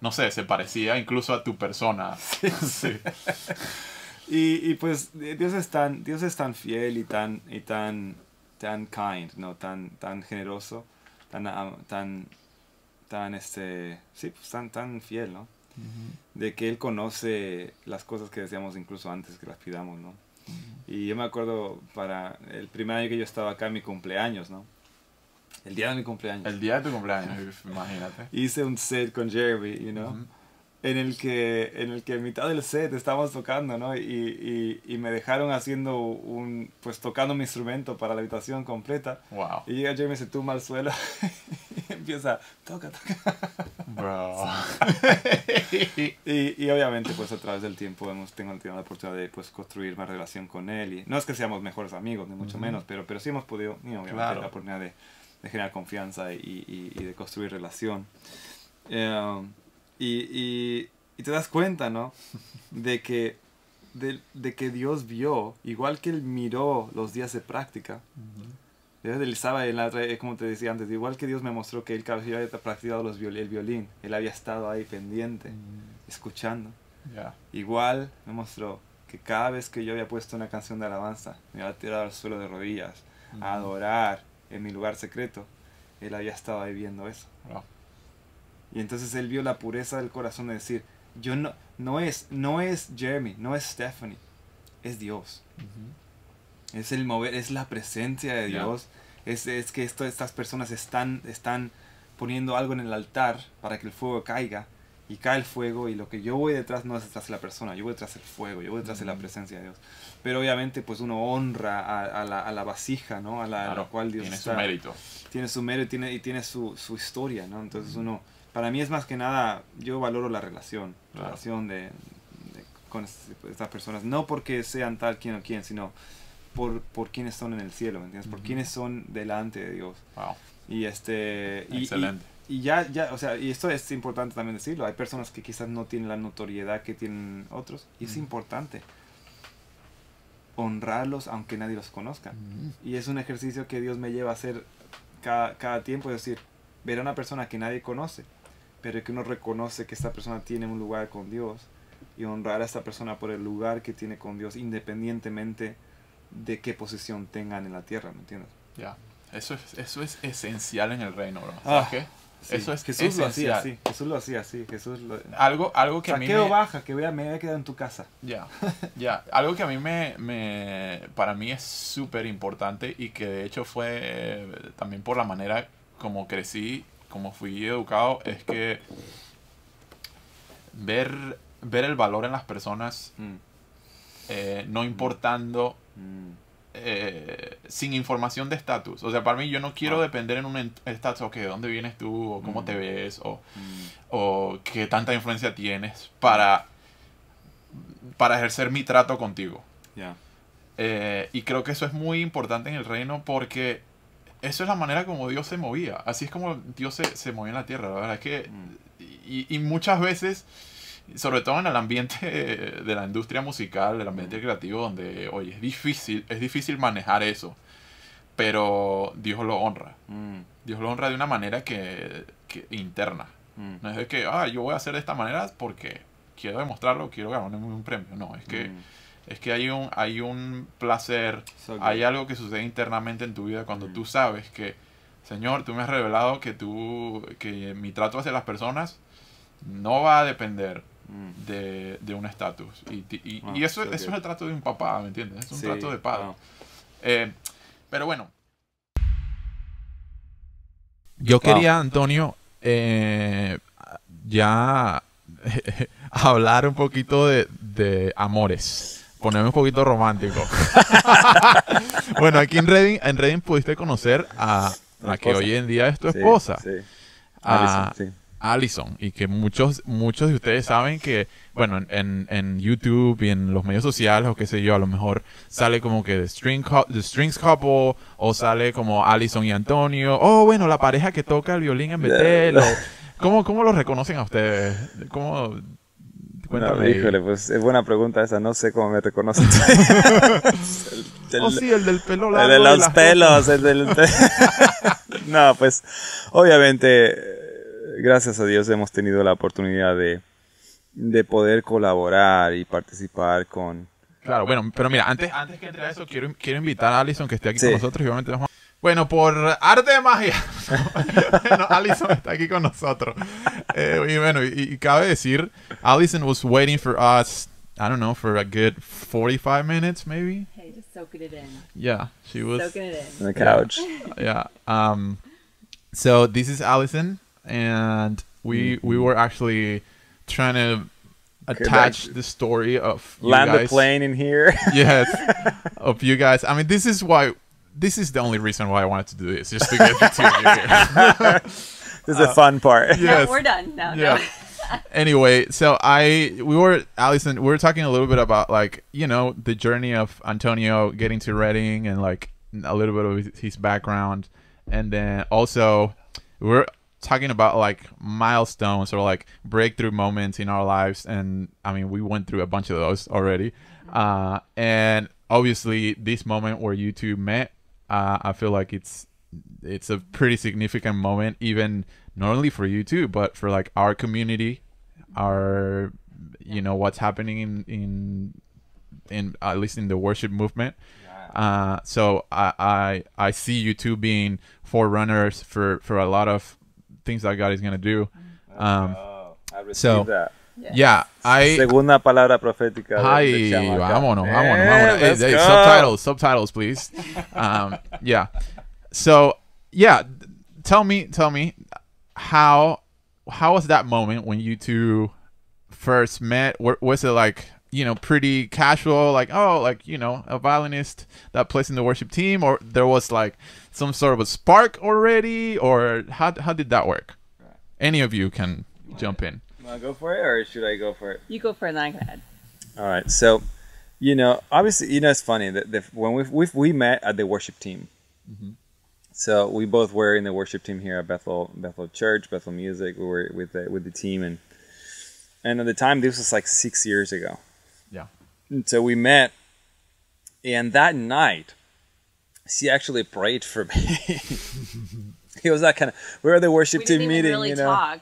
no sé, se parecía incluso a tu persona. sí. Y, y, pues Dios es tan, Dios es tan fiel y tan, y tan, tan kind, ¿no? Tan, tan generoso, tan, tan, tan, este, sí, pues tan, tan fiel, ¿no? De que Él conoce las cosas que deseamos incluso antes que las pidamos, ¿no? Y yo me acuerdo para el primer año que yo estaba acá, mi cumpleaños, ¿no? El día de mi cumpleaños. El día de tu cumpleaños, imagínate. Hice un set con Jeremy, you know? En el que en el que en mitad del set estábamos tocando, ¿no? Y, y, y, me dejaron haciendo un, pues tocando mi instrumento para la habitación completa. Wow. Y llega Jeremy, se tumba al suelo y empieza, toca, toca. Bro. y, y, obviamente, pues a través del tiempo hemos tenido la oportunidad de pues construir más relación con él. Y no es que seamos mejores amigos, ni mucho menos, pero, pero sí hemos podido, obviamente, la oportunidad de, de, generar confianza y, y, de construir relación. Eh, y, y, te das cuenta, ¿no? De que, de, de, que Dios vio, igual que Él miró los días de práctica. Él sabe, como te decía antes, igual que Dios me mostró que Él había practicado los el violín, Él había estado ahí pendiente, escuchando. Igual me mostró que cada vez que yo había puesto una canción de alabanza, me había tirado al suelo de rodillas, a adorar en mi lugar secreto, Él había estado ahí viendo eso. Y entonces él vio la pureza del corazón de decir, yo no, no es, no es Jeremy, no es Stephanie, es Dios. Es el mover, es la presencia de Dios. Es, es, que esto, estas personas están, están poniendo algo en el altar para que el fuego caiga. Y cae el fuego y lo que yo voy detrás no es detrás de la persona, yo voy detrás del fuego, yo voy detrás de la presencia de Dios. Pero obviamente pues uno honra a, a, la, a la, vasija, ¿no? A la, cual Dios tiene su mérito. Tiene su mérito tiene, y tiene su, su historia, ¿no? Entonces uno para mí es más que nada, yo valoro la relación, la relación de, con estas personas, no porque sean tal quien o quien, sino por, por quienes son en el cielo, ¿me entiendes? Por quienes son delante de Dios. Wow. Y este... Y, Excelente. Y, ya, ya, o sea, y esto es importante también decirlo, hay personas que quizás no tienen la notoriedad que tienen otros, y es importante honrarlos aunque nadie los conozca. Y es un ejercicio que Dios me lleva a hacer cada, cada tiempo, es decir, ver a una persona que nadie conoce pero que uno reconoce que esta persona tiene un lugar con Dios y honrar a esta persona por el lugar que tiene con Dios independientemente de qué posición tengan en la tierra, ¿me entiendes? Ya, eso, es, eso es esencial en el reino, bro. Ah, qué? Eso es Jesús esencial. lo hacía así, Jesús lo hacía así, Jesús lo... Algo, algo que a mí me... baja, que voy a, me voy a quedar en tu casa. Ya, ya, algo que a mí me, me para mí es súper importante y que de hecho fue eh, también por la manera como crecí como fui educado, es que ver, ver el valor en las personas, mm. eh, no importando, mm. eh, sin información de estatus. O sea, para mí yo no quiero ah. depender en un estatus, ok, ¿de dónde vienes tú? O cómo te mm. ves, o, o qué tanta influencia tienes para, para ejercer mi trato contigo. Eh, y creo que eso es muy importante en el reino porque eso es la manera como Dios se movía. Así es como Dios se, se movía en la tierra. La verdad es que. Mm. Y, y, muchas veces, sobre todo en el ambiente de la industria musical, el ambiente mm. creativo, donde, oye, es difícil, es difícil manejar eso. Pero Dios lo honra. Mm. Dios lo honra de una manera que, que interna. No es de que, ah, yo voy a hacer de esta manera porque quiero demostrarlo, quiero ganarme un premio. No, es que, mm. Es que hay, un, hay un placer, hay algo que sucede internamente en tu vida cuando tú sabes que, Señor, tú me has revelado que, tú, que mi trato hacia las personas no va a depender de, de, un estatus. Y, y, y, eso, eso es el trato de un papá, ¿me entiendes? Es un trato de padre. Eh, pero bueno. Yo quería, Antonio, eh, ya hablar un poquito de, de amores. Ponerme un poquito romántico. bueno, aquí en Reading, en Reading pudiste conocer a la que hoy en día es tu esposa. Sí, sí. Allison y que muchos muchos de ustedes saben que bueno en, en, YouTube y en los medios sociales o qué sé yo a lo mejor sale como que The, String The Strings Couple o sale como Allison y Antonio o bueno la pareja que toca el violín en Betel ¿cómo, ¿cómo lo reconocen a ustedes? ¿cómo Cuéntame. híjole, pues es buena pregunta esa, no sé cómo me reconocen. el, oh, sí, el del pelo largo. El de los pelos, el del... no, pues obviamente gracias a Dios hemos tenido la oportunidad de, de poder colaborar y participar con... Claro, bueno, pero mira, antes, antes que entre a eso, quiero, quiero invitar a Alison que esté aquí con nosotros y obviamente vamos Bueno, por arte de magia, bueno, Alison está aquí con nosotros. Eh, y bueno, y, cabe decir, Alison was waiting for us, I don't know, for a good 45 minutes, maybe. Hey, just soaking it in. Yeah, she was soaking it in. On the couch. Yeah. Um. So this is Allison, and we mm-hmm. we were actually trying to attach the story of land guys. the plane in here. yes, of you guys. I mean, this is why. This is the only reason why I wanted to do this, just to get the two of you here. this is uh, the fun part. Yes. No, we're done now. Yeah. anyway, so I we were Allison, we were talking a little bit about like you know the journey of Antonio getting to Reading and like a little bit of his background, and then also we're talking about like milestones or like breakthrough moments in our lives and i mean we went through a bunch of those already uh, and obviously this moment where you two met uh, i feel like it's it's a pretty significant moment even not only for you two but for like our community our you know what's happening in in in at least in the worship movement uh, so I, I I see you two being forerunners for for a lot of things that God is going to do. Um, I so, that. Yeah, I. Segunda palabra profética. Ay, vámonos, vámonos, vámonos. Hey, hey, subtitles, subtitles, please. um, yeah. So, yeah, tell me, tell me, how, how was that moment when you two first met? Was it like, you know, pretty casual, like, oh, like, you know, a violinist that plays in the worship team, or there was like some sort of a spark already, or how how did that work? Any of you can jump in. Want to go for it, or should I go for it? You go for it, and then I can add. All right. So, you know, obviously, you know, it's funny that the, when we we we met at the worship team. Mm-hmm. So we both were in the worship team here at Bethel Bethel Church, Bethel Music. We were with the with the team, and and at the time this was like six years ago. Yeah. And so we met, and that night she actually prayed for me. it was that kind of we were the worship we team meeting, really you know. Talk,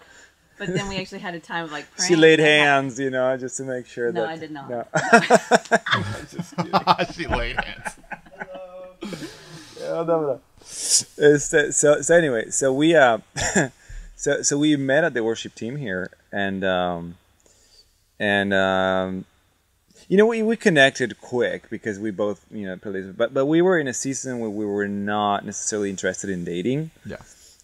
but then we actually had a time of like praying. She laid hands, you know, just to make sure no, that. I did not. No. she laid hands. so, so so anyway, so we uh, so so we met at the worship team here, and um, and um, you know, we, we connected quick because we both, you know, but but we were in a season where we were not necessarily interested in dating. Yeah.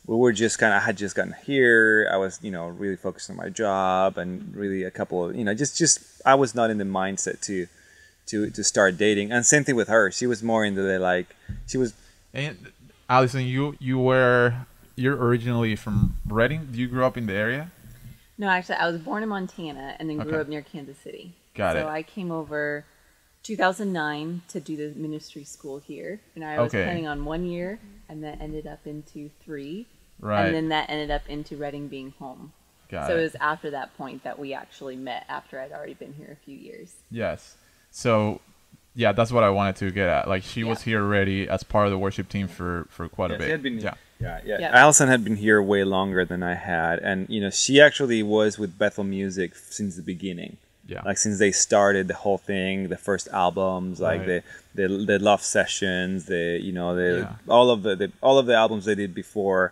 We were just kind of I had just gotten here. I was, you know, really focused on my job and really a couple of, you know, just just I was not in the mindset to to to start dating. And same thing with her. She was more into the like she was. And Allison, you you were you're originally from Reading. You grew up in the area. No, actually, I was born in Montana and then grew okay. up near Kansas City. Got so it. So I came over 2009 to do the ministry school here, and I was okay. planning on one year, and that ended up into three. Right. And then that ended up into Reading being home. Got so it. it was after that point that we actually met after I'd already been here a few years. Yes. So yeah, that's what I wanted to get at. Like she yeah. was here already as part of the worship team for for quite yeah, a bit. She had been, yeah. Yeah, yeah, yeah. Allison had been here way longer than I had, and you know, she actually was with Bethel Music since the beginning. Yeah. Like since they started the whole thing, the first albums, like right. the, the the love sessions, the you know the yeah. all of the, the all of the albums they did before,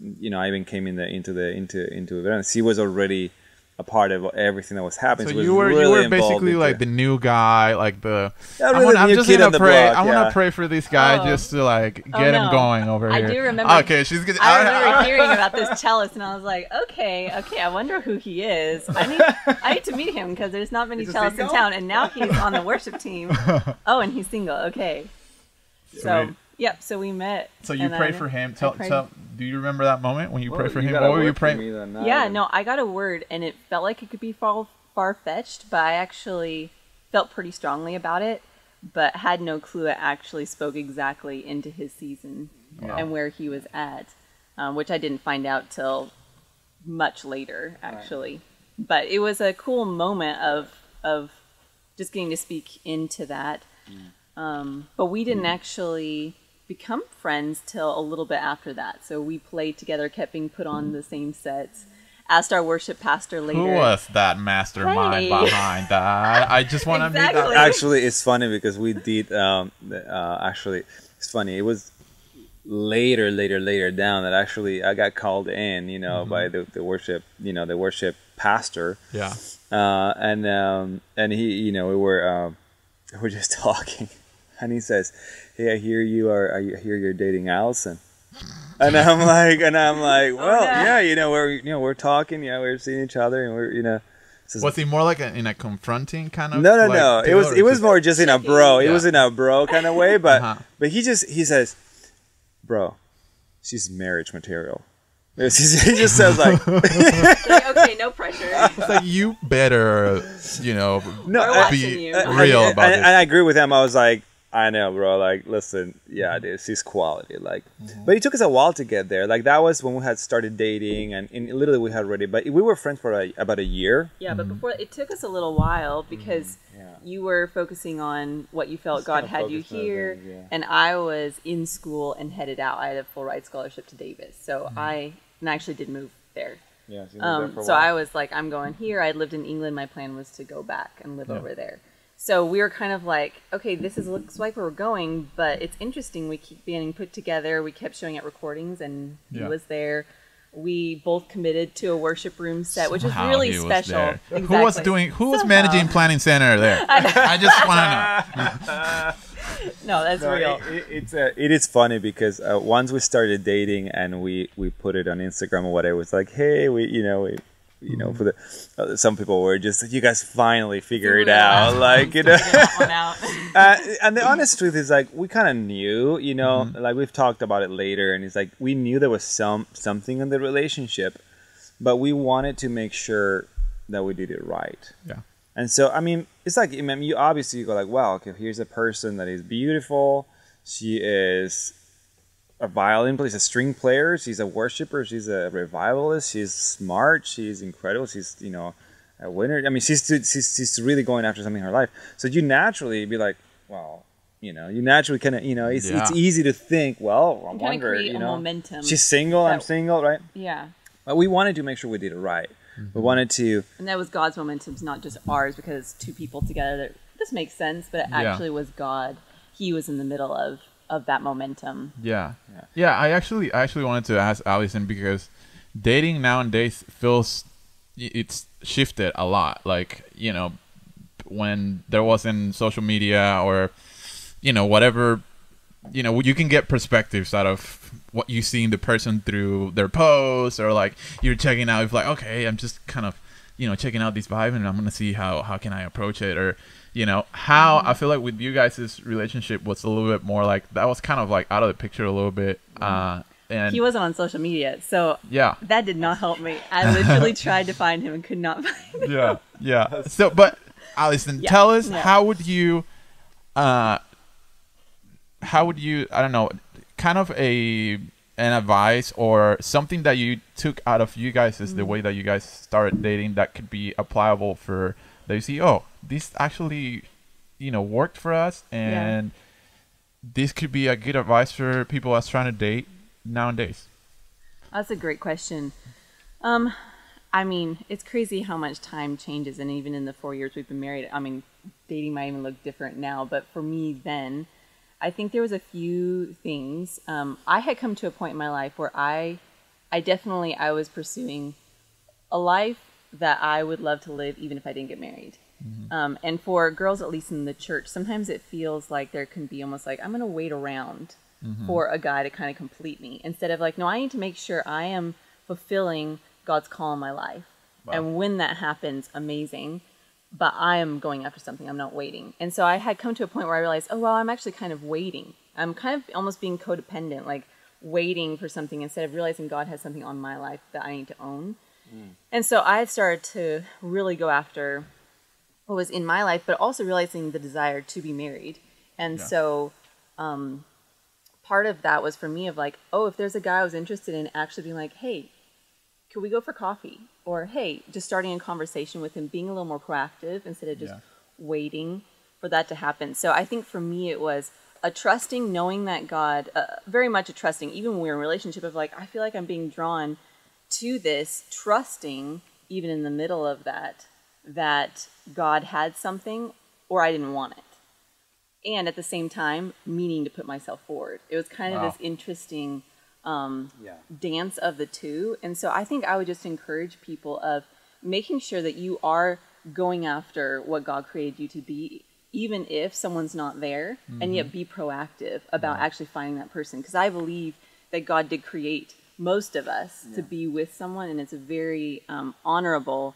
you know, I even came in the into the into into it. She was already a part of everything that was happening. So, so you were really you were basically like the new guy, like the. Yeah, really I wanna, I'm just gonna pray. Block, I want to pray for this guy oh. just to like oh, get oh, no. him going over I here. I do remember. Okay, she's good. I remember hearing about this cellist, and I was like, okay, okay, I wonder who he is. I need, I need to meet him because there's not many cellists in town, and now he's on the worship team. oh, and he's single. Okay, so. Yep. So we met. So you pray for him. Tell, tell. Do you remember that moment when you well, pray for him? What were you praying? Yeah. No, I got a word, and it felt like it could be far far fetched, but I actually felt pretty strongly about it, but had no clue it actually spoke exactly into his season wow. and where he was at, um, which I didn't find out till much later, actually. Right. But it was a cool moment of of just getting to speak into that. Mm. Um, but we didn't mm. actually become friends till a little bit after that. So we played together, kept being put on the same sets. Asked our worship pastor later. Who was that mastermind hey. behind that? I just want to exactly. meet that. Actually, it's funny because we did. Um, uh, actually, it's funny. It was later, later, later down that actually I got called in. You know, mm-hmm. by the, the worship. You know, the worship pastor. Yeah. Uh, and um, and he, you know, we were um, we were just talking, and he says, hey, I hear you are, I hear you're dating Allison. And I'm like, and I'm like, oh, well, oh, yeah. yeah. you know, we're, you know, we're talking, yeah, we're seeing each other, and we're, you know. Was he more like a, in a confronting kind of? No, no, like, no. It was, it was more just in a bro. It was in a bro kind of way, but, uh-huh. but he just, he says, bro, she's marriage material. he just says like, okay, no pressure. It's like you better, you know, no, be real about it. And I agree with him. I was like, I know, bro. Like, listen, yeah, this is quality. Like, mm-hmm. but it took us a while to get there. Like, that was when we had started dating, and, and literally we had already. But we were friends for a, about a year. Yeah, mm-hmm. but before it took us a little while because mm-hmm. yeah. you were focusing on what you felt Just God had you here, yeah. and I was in school and headed out. I had a full ride scholarship to Davis, so mm-hmm. I and I actually did move there. Yeah, so, um, so I was like, I'm going here. I lived in England. My plan was to go back and live yeah. over there. So we were kind of like, okay, this is looks like where we're going, but it's interesting. We keep being put together. We kept showing at recordings, and yeah. he was there. We both committed to a worship room set, which Somehow was really special. Exactly. Who was doing? Who was Somehow. managing planning center there? I, I just want to know. no, that's no, real. It, it's uh, it is funny because uh, once we started dating and we we put it on Instagram or whatever, was like, hey, we you know we you know, for the uh, some people were just you guys finally figure it out, like you know. uh, and the honest truth is, like, we kind of knew, you know, mm-hmm. like we've talked about it later, and it's like we knew there was some something in the relationship, but we wanted to make sure that we did it right. Yeah. And so, I mean, it's like I mean, you obviously you go like, well, okay, here's a person that is beautiful. She is a violin player, she's a string player, she's a worshiper, she's a revivalist, she's smart, she's incredible, she's you know a winner. I mean, she's she's she's really going after something in her life. So you naturally be like, well, you know, you naturally kind of you know, it's yeah. it's easy to think, well, I'm wondering, you know, momentum. she's single, that, I'm single, right? Yeah. But we wanted to make sure we did it right. Mm-hmm. We wanted to, and that was God's momentum, not just ours, because two people together. This makes sense, but it actually yeah. was God. He was in the middle of of that momentum. Yeah. yeah. I actually I actually wanted to ask Allison because dating nowadays feels it's shifted a lot. Like, you know, when there wasn't social media or you know, whatever you know, you can get perspectives out of what you see in the person through their posts or like you're checking out if like, okay, I'm just kind of, you know, checking out this vibe and I'm gonna see how how can I approach it or you know how i feel like with you guys' relationship was a little bit more like that was kind of like out of the picture a little bit uh and he wasn't on social media so yeah. that did not help me. I literally tried to find him and could not find him. Yeah yeah. So but allison yeah. tell us yeah. how would you uh how would you i don't know kind of a an advice or something that you took out of you guys is mm-hmm. the way that you guys started dating that could be applicable for see, oh, this actually, you know, worked for us, and yeah. this could be a good advice for people that's trying to date. nowadays? That's a great question. Um, I mean, it's crazy how much time changes, and even in the four years we've been married, I mean, dating might even look different now, but for me then, I think there was a few things. Um, I had come to a point in my life where I, I definitely I was pursuing a life that I would love to live, even if I didn't get married. Mm-hmm. Um, and for girls, at least in the church, sometimes it feels like there can be almost like I'm going to wait around mm-hmm. for a guy to kind of complete me instead of like, no, I need to make sure I am fulfilling God's call in my life. And when that happens, amazing. But I am going after something. I'm not waiting. And so I had come to a point where I realized, oh, well, I'm actually kind of waiting. I'm kind of almost being codependent, like waiting for something instead of realizing God has something on my life that I need to own. Mm. And so I started to really go after what was in my life, but also realizing the desire to be married. And Yeah. so um, part of that was for me of like, oh, if there's a guy I was interested in, actually being like, hey, could we go for coffee? Or hey, just starting a conversation with him, being a little more proactive instead of just Yeah. waiting for that to happen. So I think for me it was a trusting, knowing that God, uh, very much a trusting, even when we're in a relationship of like, I feel like I'm being drawn to this, trusting, even in the middle of that, that God had something or I didn't want it. And at the same time, meaning to put myself forward. It was kind Wow. of this interesting um, Yeah. dance of the two. And so I think I would just encourage people of making sure that you are going after what God created you to be, even if someone's not there, and yet be proactive about actually finding that person. Because I believe that God did create most of us to be with someone, and it's a very um, honorable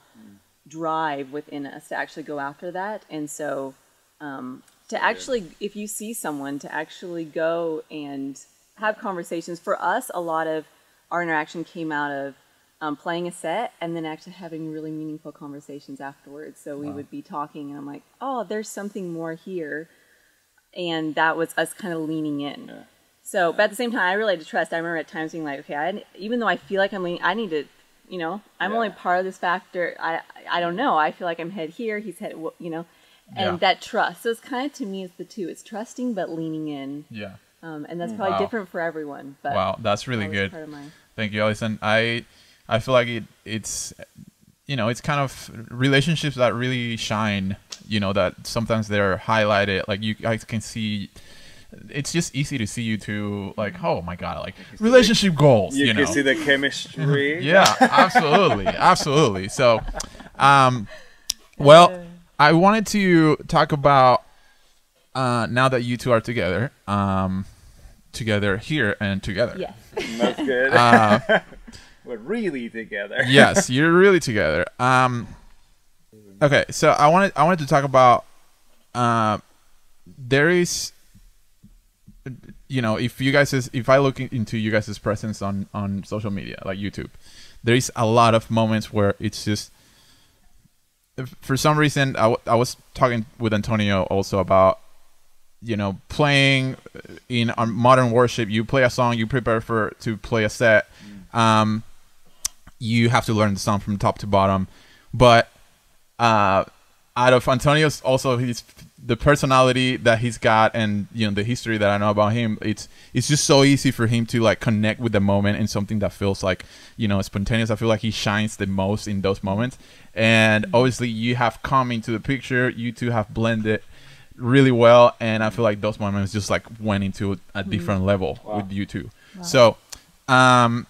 drive within us to actually go after that. And so um, to actually, if you see someone, to actually go and have conversations. For us, a lot of our interaction came out of um, playing a set and then actually having really meaningful conversations afterwards. So we would be talking, and I'm like, oh, there's something more here. And that was us kind of leaning in. So, but at the same time, I really had to trust. I remember at times being like, okay, I, even though I feel like I'm leaning, I need to, you know, I'm only part of this factor. I, I don't know. I feel like I'm head here. He's head, you know, and Yeah. that trust. So it's kind of to me, it's the two. It's trusting but leaning in, Yeah. um, and that's probably Wow. different for everyone. But Wow, that's really that good. part of my- Thank you, Alison. I I feel like it it's you know it's kind of relationships that really shine. You know that sometimes they're highlighted. Like you guys can see. It's just easy to see you two like oh my god like relationship goals You, you, can see the chemistry. yeah absolutely absolutely so um well i wanted to talk about uh now that you two are together um together here and together Yes. That's good. uh We're really together. yes, you're really together. Um, okay, so I wanted I wanted to talk about uh, there is, you know, if you guys is, if I look into you guys' presence on on social media like YouTube, there is a lot of moments where it's just for some reason I, w- I was talking with Antonio also about you know playing in modern worship. You play a song you prepare for to play a set. Um you have to learn the song from top to bottom. But uh out of Antonio's also his the personality that he's got and you know the history that I know about him it's it's just so easy for him to like connect with the moment and something that feels like you know spontaneous. I feel like he shines the most in those moments. And obviously you have come into the picture. You two have blended really well. And I feel like those moments just like went into a different level Wow. with you two. So um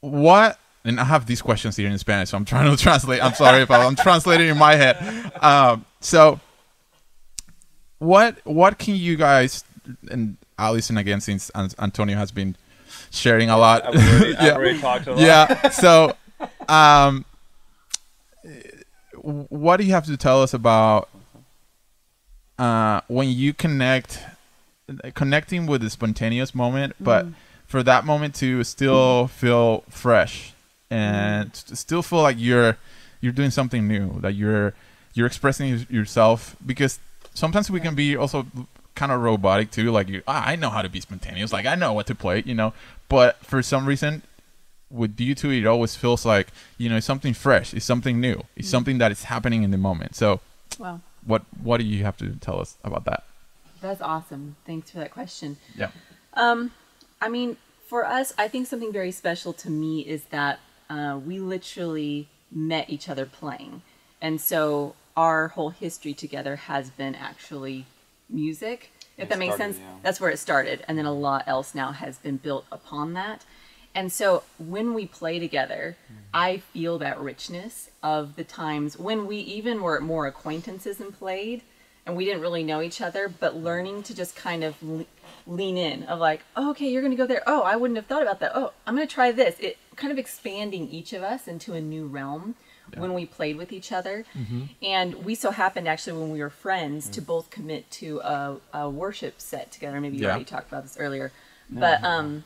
what and I have these questions here in Spanish, so I'm trying to translate. I'm sorry if I'm translating in my head. Um, so, what what can you guys and Allison again, since Antonio has been sharing a lot. Already, yeah, already talked a lot. yeah. So, um, what do you have to tell us about uh, when you connect, connecting with the spontaneous moment, but for that moment to still feel fresh and to still feel like you're you're doing something new, that you're you're expressing yourself because sometimes we can be also kind of robotic too. Like you, ah, I know how to be spontaneous, like I know what to play, you know. But for some reason, with you two, it always feels like you know something fresh, it's something new, it's something that is happening in the moment. So, Wow. what what do you have to tell us about that? That's awesome. Thanks for that question. Yeah. Um, I mean, For us, I think something very special to me is that uh, we literally met each other playing. And so our whole history together has been actually music. If It that makes started, sense, yeah. that's where it started. And then a lot else now has been built upon that. And so when we play together, mm-hmm. I feel that richness of the times when we even were more acquaintances and played and we didn't really know each other, but mm-hmm. learning to just kind of le- lean in of like, oh, okay, you're going to go there. Oh, I wouldn't have thought about that. Oh, I'm going to try this. It kind of expanding each of us into a new realm when we played with each other. And we so happened actually when we were friends to both commit to a, a worship set together. Maybe you Yeah. already talked about this earlier. But um,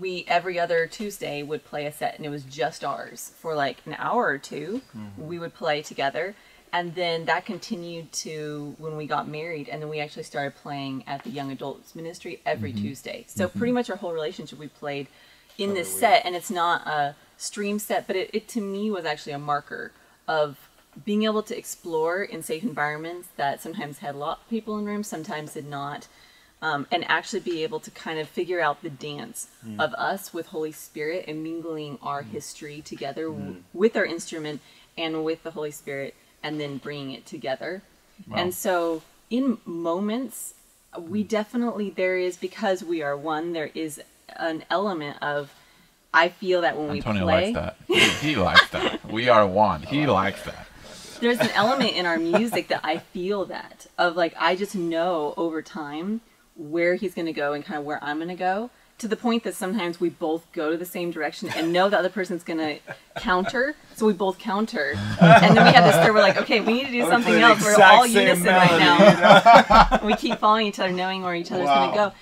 we every other Tuesday would play a set and it was just ours for like an hour or 2 We would play together. And then that continued to when we got married, and then we actually started playing at the young adults ministry every Tuesday. So pretty much our whole relationship we played in this set, and it's not a stream set, but it, it to me was actually a marker of being able to explore in safe environments that sometimes had a lot of people in rooms, sometimes did not um, and actually be able to kind of figure out the dance hmm. of us with Holy Spirit and mingling our hmm. history together w- hmm. with our instrument and with the Holy Spirit, and then bringing it together. And so, in moments, we definitely there is because we are one. There is an element of I feel that when Antonio we play, likes that. He, he likes that. We are one. He likes that. there's an element in our music that I feel that of like I just know over time where he's going to go and kind of where I'm going to go to the point that sometimes we both go to the same direction and know the other person's going to counter so we both counter and then we have this third we're like okay we need to do something else we're all same unison right melody, now we keep following each other knowing where each other's gonna go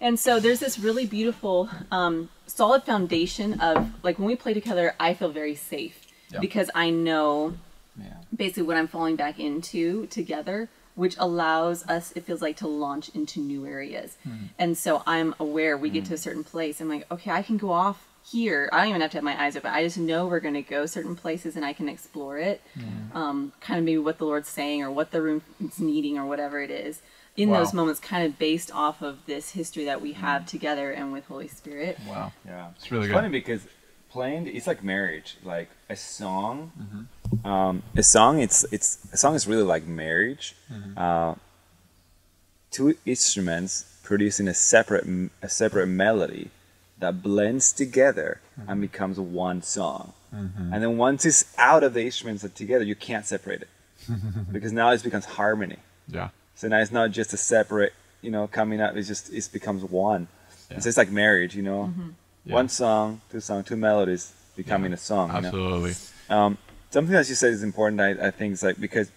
and so there's this really beautiful um, solid foundation of like when we play together i feel very safe Yeah. because i know Yeah. basically what I'm falling back into together, which allows us, it feels like, to launch into new areas. Mm-hmm. And so I'm aware we get to a mm-hmm. certain place. I'm like, okay, I can go off here. I don't even have to have my eyes open. I just know we're going to go certain places and I can explore it. Mm-hmm. Um, kind of maybe what the Lord's saying or what the room is needing or whatever it is. In Wow. those moments, kind of based off of this history that we have together and with Holy Spirit. Wow. Yeah, It's really it's good. funny because playing it's like marriage. Like a song, Mm-hmm. um, a song. It's it's a song is really like marriage. Mm-hmm. Uh, two instruments producing a separate a separate melody that blends together Mm-hmm. and becomes one song. And then once it's out of the instruments that together, you can't separate it because now it becomes harmony. Yeah. So now it's not just a separate, you know, coming up. It's just it becomes one. Yeah. So it's like marriage, you know, Yeah. one song, two song, two melodies becoming a song. You know? Absolutely. Um, something that you said is important. I, I think is like because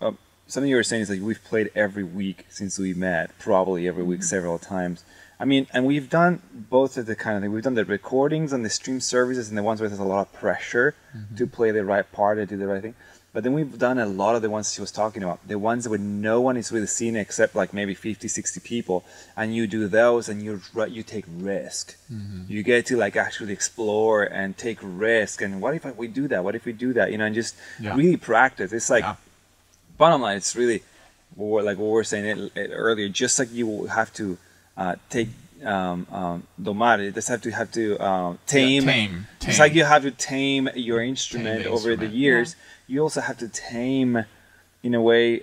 um, something you were saying is like we've played every week since we met, probably every week several times. I mean, and we've done both of the kind of thing. We've done the recordings and the stream services and the ones where there's a lot of pressure to play the right part and do the right thing. But then we've done a lot of the ones she was talking about, the ones where no one is really seeing except like maybe 50, 60 people, and you do those and you you take risk. You get to like actually explore and take risk. And what if we do that? What if we do that? You know, and just Yeah. really practice. It's like Yeah. bottom line, it's really like what we were saying it, it earlier. Just like you have to uh, take um, um, domar, you just have to have to um, tame. tame, Just tame. like you have to tame your instrument the over the instrument. years, you also have to tame, in a way,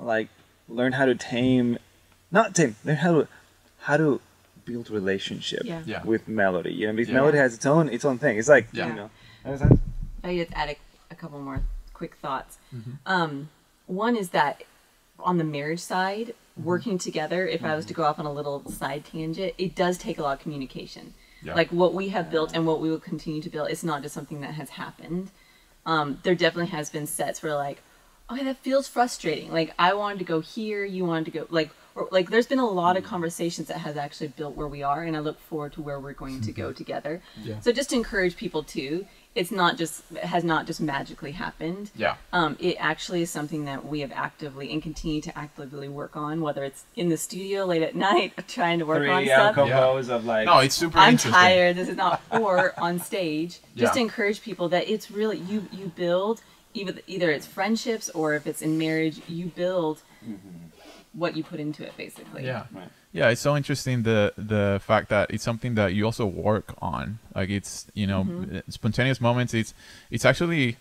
like learn how to tame, not tame, learn how to how to build relationship Yeah. Yeah. with melody. You know, because Yeah. melody has its own its own thing. It's like Yeah. you know. Understand? I just add a, a couple more quick thoughts. Mm-hmm. Um, one is that on the marriage side, Mm-hmm. working together, if I was to go off on a little side tangent, it does take a lot of communication. Yeah. Like what we have built and what we will continue to build, it's not just something that has happened. Um, there definitely has been sets where like, okay, that feels frustrating. Like I wanted to go here, you wanted to go like or, like there's been a lot Mm-hmm. of conversations that has actually built where we are and I look forward to where we're going to go together. Yeah. So just to encourage people too, it's not just it has not just magically happened. Yeah. Um, it actually is something that we have actively and continue to actively work on, whether it's in the studio late at night trying to work on Three stuff. combos of like. No, it's super I'm interesting. tired. This is not or on stage. Just to encourage people that it's really you you build either either it's friendships or if it's in marriage you build what you put into it, basically. Yeah. Right. Yeah, it's so interesting the the fact that it's something that you also work on. Like it's you know Mm-hmm. spontaneous moments. It's it's actually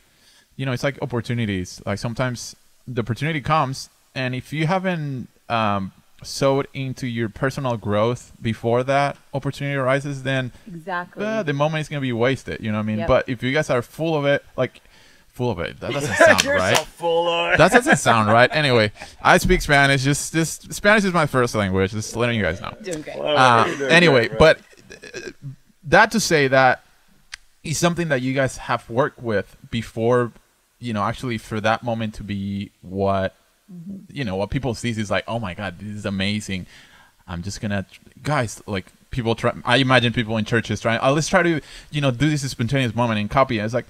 you know it's like opportunities. Like sometimes the opportunity comes, and if you haven't um, sowed into your personal growth before that opportunity arises, then Exactly. uh, the moment is gonna be wasted. You know what I mean? Yep. But if you guys are full of it, like full of it, that doesn't sound You're right. so full of. That doesn't sound right. Anyway, I speak Spanish. Just, just Spanish is my first language. Just letting you guys know. Doing great. Uh, you're doing anyway, great, but uh, that to say that is something that you guys have worked with before, you know, actually for that moment to be what, you know, what people see is like, oh my god, this is amazing. I'm just gonna, guys, like people try. I imagine people in churches trying. Oh, let's try to, you know, do this spontaneous moment and copy it. It's like.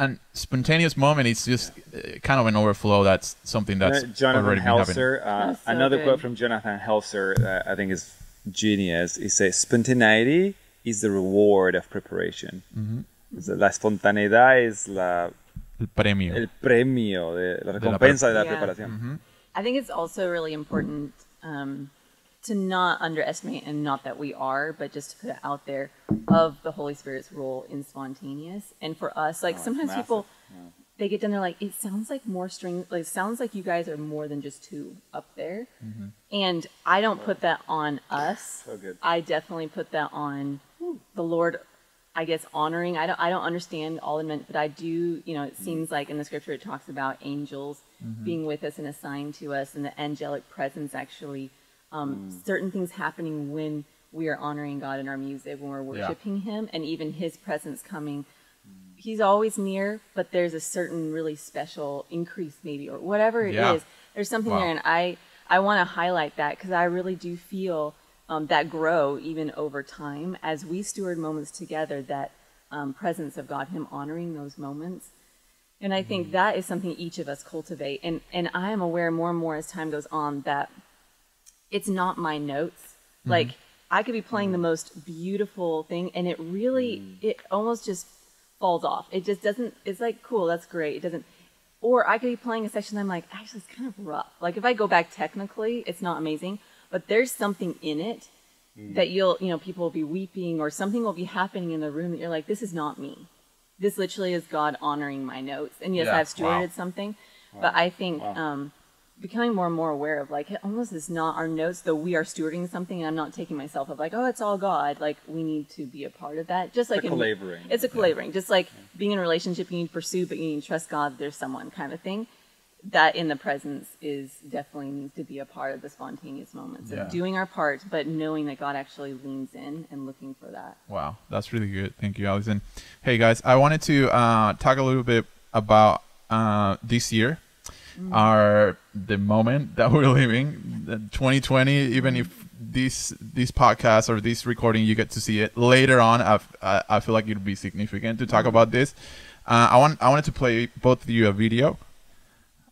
And spontaneous moment is just uh, kind of an overflow. That's something that's Uh, Jonathan already been. Helser. Uh, That's so another good. quote from Jonathan Helser that I think is genius. He says, "Spontaneity is the reward of preparation." Mm-hmm. La espontaneidad es la, El premio. el premio, de, la recompensa de la, Yeah. preparación. I think it's also really important um, to not underestimate, and not that we are, but just to put it out there of the Holy Spirit's role in spontaneous. And for us, like Oh, sometimes people, they get done, they're like, it sounds like more string, like it sounds like you guys are more than just two up there. Mm-hmm. And I don't put that on us. So good. I definitely put that on the Lord. I guess honoring. I don't. I don't understand all it meant, but I do. You know, it mm-hmm. seems like in the scripture it talks about angels mm-hmm. being with us and assigned to us, and the angelic presence actually. Um, Certain things happening when we are honoring God in our music, when we're Yeah. worshiping Him, and even His presence coming. He's always near, but there's a certain really special increase, maybe, or whatever it is. Yeah. There's something Wow. there, and I I want to highlight that because I really do feel um, that grow even over time as we steward moments together. That um, presence of God, Him honoring those moments, and I think that is something each of us cultivate. And and I am aware more and more as time goes on that it's not my notes. Mm-hmm. Like I could be playing the most beautiful thing, and it really mm. it almost just falls off. It just doesn't. It's like cool, that's great. It doesn't. Or I could be playing a section that I'm like, actually, it's kind of rough. Like if I go back technically, it's not amazing, but there's something in it mm. that you'll, you know, people will be weeping or something will be happening in the room that you're like, this is not me. This literally is God honoring my notes. And yes, Yeah, I've stewarded wow. something, but I think Wow. um, becoming more and more aware of like, it almost is not our notes, though we are stewarding something, and I'm not taking myself of like, oh, it's all God. Like we need to be a part of that. Just like a in- collaborating. It's a collaborating. Just like being in a relationship, you need to pursue, but you need to trust God. There's someone kind of thing. That in the presence is definitely needs to be a part of the spontaneous moments Yeah. of doing our part, but knowing that God actually leans in and looking for that. Wow, that's really good. Thank you, Allison. Hey guys, I wanted to uh, talk a little bit about uh, this year, our the moment that we're living, 2020. Even if this this podcast or this recording you get to see it later on, I I, I feel like it'd be significant to talk about this. Uh, I want I wanted to play both of you a video,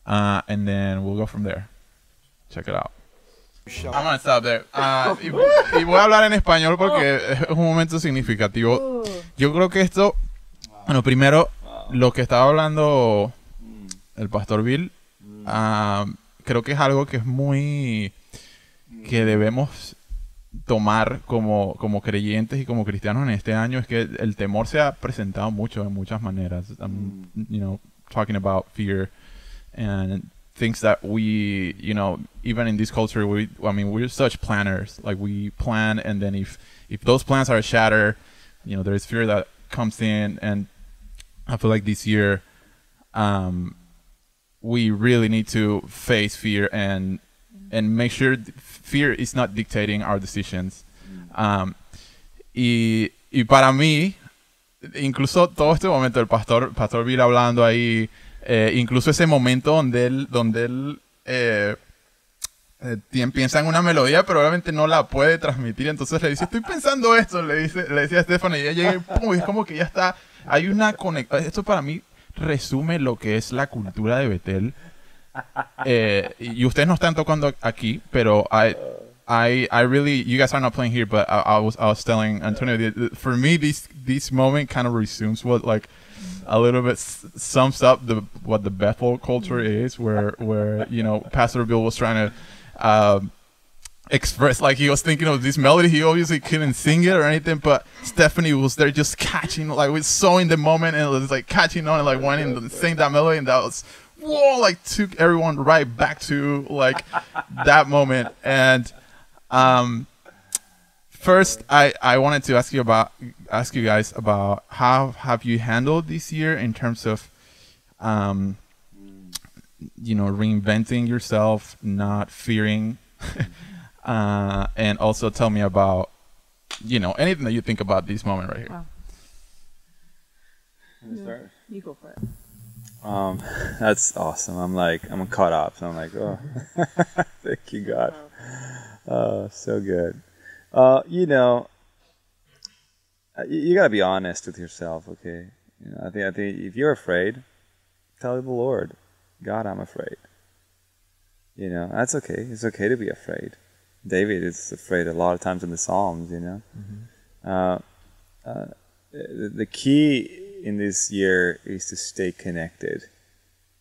uh, and then we'll go from there. Check it out. I'm gonna stop there. Ah, y, y voy a hablar en español porque es un momento significativo. Yo creo que esto, bueno, primero, lo que estaba hablando el pastor Bill, ah, creo que es algo que es muy, que debemos tomar como, como creyentes y como cristianos en este año, es que el temor se ha presentado mucho en muchas maneras. I'm, you know, talking about fear and things that we, you know, even in this culture, we, I mean, we're such planners. Like we plan, and then if if those plans are shattered, you know, there's fear that comes in, and I feel like this year, um, we really need to face fear and and make sure fear is not dictating our decisions. Um, y, y para mí, incluso todo este momento, el pastor, pastor Bill hablando ahí, eh, incluso ese momento donde él, donde él eh, eh, piensa en una melodía, pero obviamente no la puede transmitir, entonces le dice, estoy pensando esto, le dice, le decía a Stephanie, y ella llega y pum, y es como que ya está, hay una conexión, esto para mí resume lo que es la cultura de Betel. Eh, y ustedes no están tocando aquí, pero I, I, I really, you guys are not playing here, but I, I was, I was telling Antonio, for me, this, this moment kind of resumes what like a little bit sums up the what the Bethel culture is, where where you know Pastor Bill was trying to um, express like he was thinking of this melody. He obviously couldn't sing it or anything, but Stephanie was there just catching, like was so in the moment and it was like catching on and like wanting to sing that melody, and that was whoa, like took everyone right back to like that moment. And um, first, I I wanted to ask you about ask you guys about how have you handled this year in terms of um you know reinventing yourself not fearing uh, and also tell me about you know anything that you think about this moment right here. Wow. Start. You go for it. Um, that's awesome. I'm like, I'm caught up. So I'm like, oh, thank you, God. Oh, so good. Uh, you know, uh, you, you gotta be honest with yourself, okay? You know, I think, I think if you're afraid, tell the Lord, God, I'm afraid. You know, that's okay. It's okay to be afraid. David is afraid a lot of times in the Psalms, you know. Mm-hmm. Uh, uh, the the key in this year is to stay connected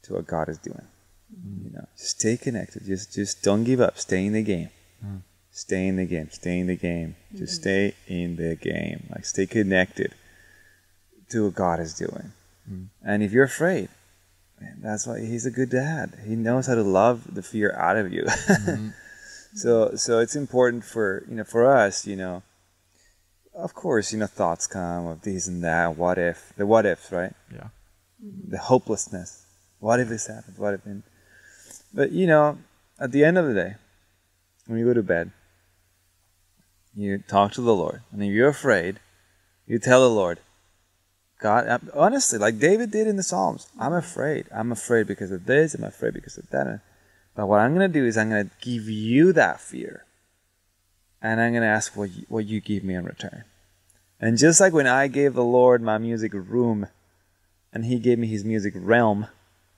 to what God is doing. Mm-hmm. You know, stay connected. Just just don't give up. Stay in the game. Mm. Stay in the game. Stay in the game. Just mm-hmm. stay in the game. Like stay connected to what God is doing. Mm. And if you're afraid, man, that's why He's a good dad. He knows how to love the fear out of you. so so it's important for you know for us, you know. Of course, you know thoughts come of this and that. What if the what ifs, right? Yeah. Mm-hmm. the hopelessness. What if this happens? What if? And, but you know, at the end of the day, when you go to bed, you talk to the Lord, and if you're afraid, you tell the Lord, God, I'm- honestly, like David did in the Psalms, I'm afraid. I'm afraid because of this. I'm afraid because of that. But what I'm going to do is I'm going to give you that fear, and I'm going to ask what you, what you give me in return. And just like when I gave the Lord my music room, and He gave me His music realm,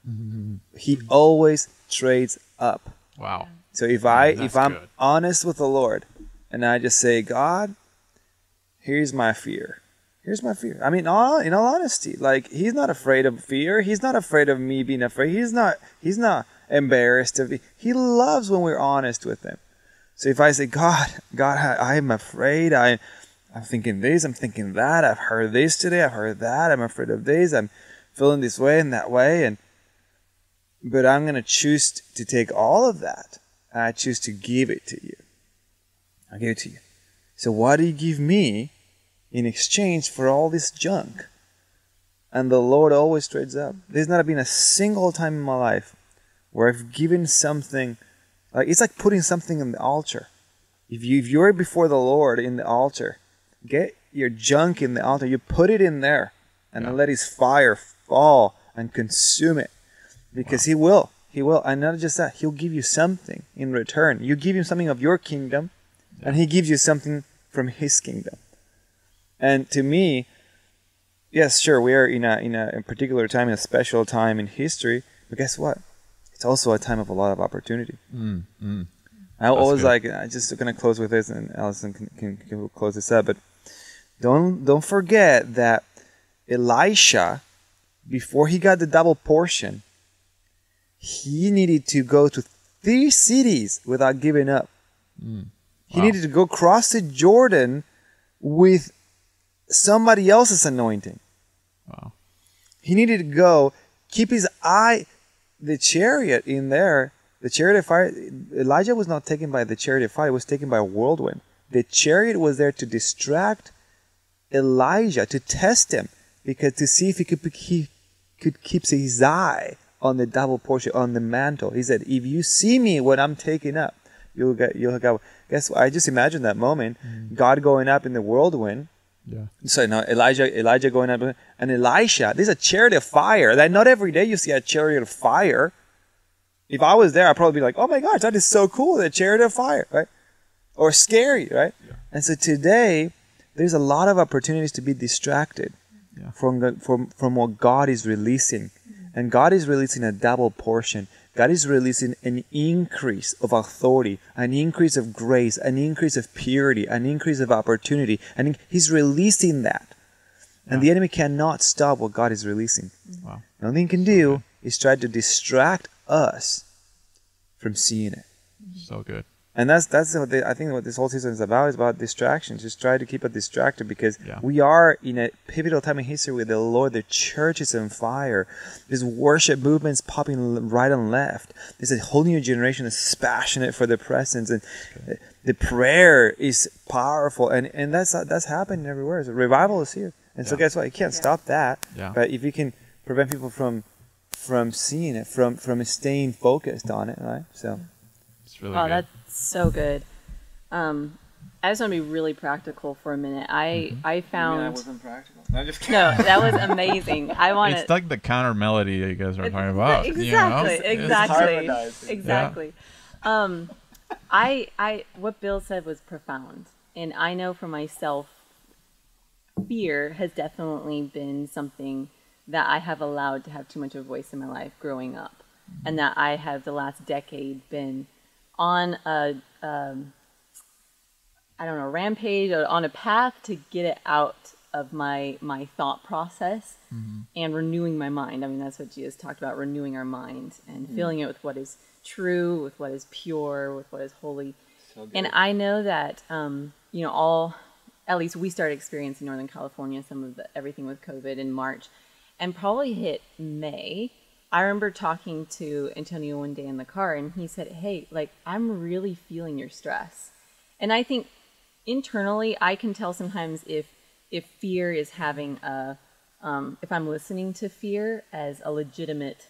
mm-hmm. He always trades up. Wow. So if I that's if I'm good. honest with the Lord and I just say, God, here's my fear. Here's my fear. I mean, all, in all honesty, like He's not afraid of fear. He's not afraid of me being afraid. He's not. He's not embarrassed of me. He loves when we're honest with Him. So if I say, God, God, I, I'm afraid. I, I'm thinking this. I'm thinking that. I've heard this today. I've heard that. I'm afraid of this. I'm feeling this way and that way, and but I'm going to choose to take all of that and I choose to give it to you. I give it to you. So what do you give me in exchange for all this junk? And the Lord always trades up. There's not been a single time in my life where I've given something like it's like putting something in the altar. If you if you're before the Lord in the altar, get your junk in the altar, you put it in there and then let his fire fall and consume it. Because he will he will. And not just that he'll give you something in return. You give him something of your kingdom and he gives you something from his kingdom. And to me yes sure we are in a in a, in a particular time in a special time in history but guess what it's also a time of a lot of opportunity Mm, mm. I always good. like I'm just gonna close with this, and Allison can, can, can close this up. But don't don't forget that Elisha, before he got the double portion, he needed to go to three cities without giving up. He Wow. needed to go cross the Jordan with somebody else's anointing. Wow. He needed to go keep his eye, the chariot in there. The chariot of fire. Elijah was not taken by the chariot of fire; it was taken by a whirlwind. The chariot was there to distract Elijah, to test him, because to see if he could he could keep his eye on the double portion on the mantle. He said, "If you see me when I'm taken up, you'll get you'll go." Guess what? I just imagine that moment, mm. God going up in the whirlwind. Yeah. So now Elijah, Elijah going up, and Elisha. There's a chariot of fire. That not every day you see a chariot of fire. If I was there, I'd probably be like, "Oh my gosh, that is so cool! The chariot of fire, right?" Or scary, right? And so today, there's a lot of opportunities to be distracted Yeah. from the, from from what God is releasing, and God is releasing a double portion. God is releasing an increase of authority, an increase of grace, an increase of purity, an increase of opportunity, and He's releasing that. And the enemy cannot stop what God is releasing. Mm-hmm. Wow. The only thing he can do is try to distract us from seeing it. Mm-hmm. So good. And that's that's what the, I think what this whole season is about is about distractions. Just try to keep us distracted because Yeah. we are in a pivotal time in history with the Lord. The church is on fire. There's worship movements popping right and left. There's a whole new generation that's passionate for the presence, and uh, the prayer is powerful. And and that's that's happening everywhere. So revival is here. And so guess what? You can't stop that. Yeah. But if you can prevent people from from seeing it, from from staying focused on it, right? So. It's really Oh, good. that's so good. Um, I just want to be really practical for a minute. I Mm-hmm. I found practical. No, just kidding. no, that was amazing. I want It's like the counter melody that you guys are talking about. exactly, you know? exactly, harmonizing. exactly. Um, I I what Bill said was profound, and I know for myself, fear has definitely been something that I have allowed to have too much of a voice in my life growing up, and that I have the last decade been on a um, I don't know rampage or on a path to get it out of my my thought process and renewing my mind. I mean that's what Jesus talked about renewing our mind and filling it with what is true, with what is pure, with what is holy. And I know that um, you know all at least we started experiencing Northern California some of the, everything with COVID in March, and probably hit May. I remember talking to Antonio one day in the car, and he said, "Hey, like I'm really feeling your stress," and I think internally I can tell sometimes if if fear is having a um, if I'm listening to fear as a legitimate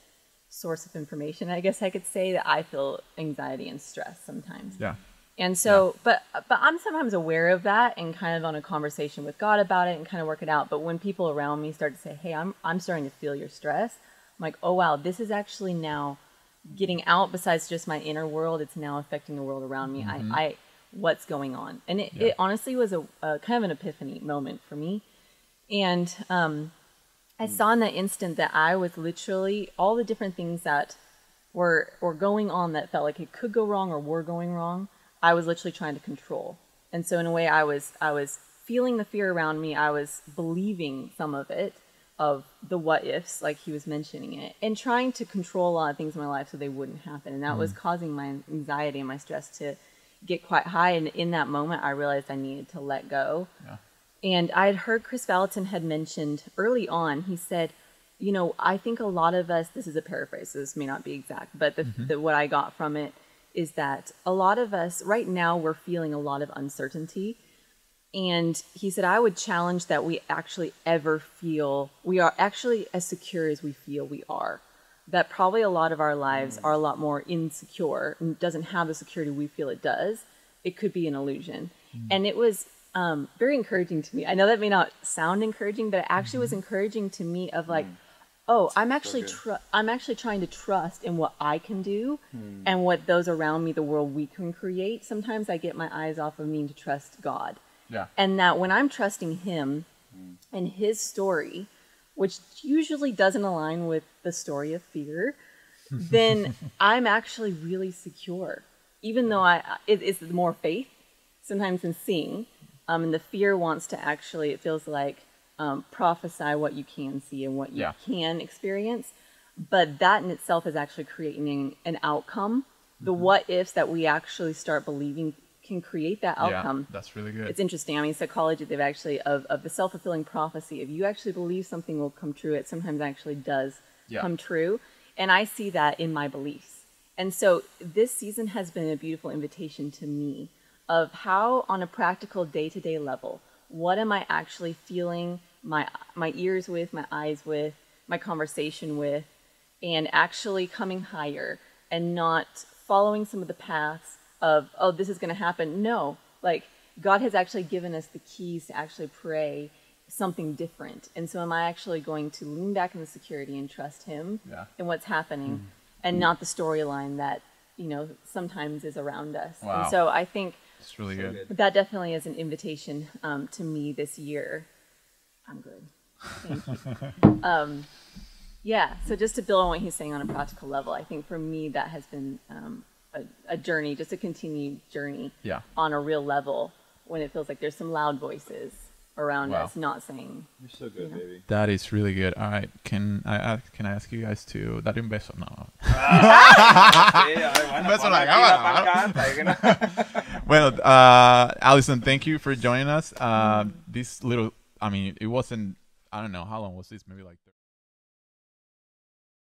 source of information, I guess I could say that I feel anxiety and stress sometimes. Yeah. And so, but but I'm sometimes aware of that and kind of on a conversation with God about it and kind of work it out. But when people around me start to say, "Hey, I'm I'm starting to feel your stress," I'm like, "Oh wow, this is actually now getting out. Besides just my inner world, it's now affecting the world around me. I, I what's going on?" And it, it honestly was a, a kind of an epiphany moment for me. And um, I saw in that instant that I was literally all the different things that were were going on that felt like it could go wrong or were going wrong. I was literally trying to control. And so in a way I was I was feeling the fear around me. I was believing some of it of the what ifs like he was mentioning it and trying to control a lot of things in my life so they wouldn't happen. And that was mm. causing my anxiety and my stress to get quite high and in that moment I realized I needed to let go. Yeah. And I had heard Chris Valentin had mentioned early on, he said, you know, I think a lot of us, this is a paraphrase, so this may not be exact, but the, mm-hmm. the, what I got from it is that a lot of us, right now, we're feeling a lot of uncertainty. And he said, I would challenge that we actually ever feel, we are actually as secure as we feel we are. That probably a lot of our lives mm. are a lot more insecure and doesn't have the security we feel it does. It could be an illusion. Mm. And it was um, very encouraging to me. I know that may not sound encouraging, but it actually was mm-hmm. encouraging to me of like, mm. oh, I'm actually tr- I'm actually trying to trust in what I can do and what those around me, the world we can create. Sometimes I get my eyes off of me to trust God. Yeah. And that when I'm trusting him and his story, which usually doesn't align with the story of fear, then I'm actually really secure. Even though I, it, it's more faith sometimes than seeing. Um, and the fear wants to actually, it feels like, um, prophesy what you can see and what you Yeah. can experience. But that in itself is actually creating an outcome. The what ifs that we actually start believing can create that outcome Yeah. That's really good. it's interesting. I mean, psychology, they've actually, of, of the self fulfilling prophecy, if you actually believe something will come true, it sometimes actually does Yeah. come true. And I see that in my beliefs. And so this season has been a beautiful invitation to me of how, on a practical day to day level, what am I actually feeling my, my ears with, my eyes with, my conversation with, and actually coming higher and not following some of the paths of, oh, this is going to happen. No, like God has actually given us the keys to actually pray something different. And so, am I actually going to lean back in the security and trust Him Yeah. in what's happening and not the storyline that, you know, sometimes is around us? Wow. And so, I think It's really good. that definitely is an invitation um, to me this year. I'm good. Thank you. um, yeah, so just to build on what he's saying on a practical level, I think for me that has been um, a, a journey, just a continued journey Yeah. on a real level when it feels like there's some loud voices around Wow. us, not saying. You're so good, baby. That is really good. All right, can I ask, can I ask you guys to dar un beso? No. Un beso en la cámara. well, uh, Allison, thank you for joining us. Uh, this little, I mean, it wasn't. I don't know how long was this? Maybe like.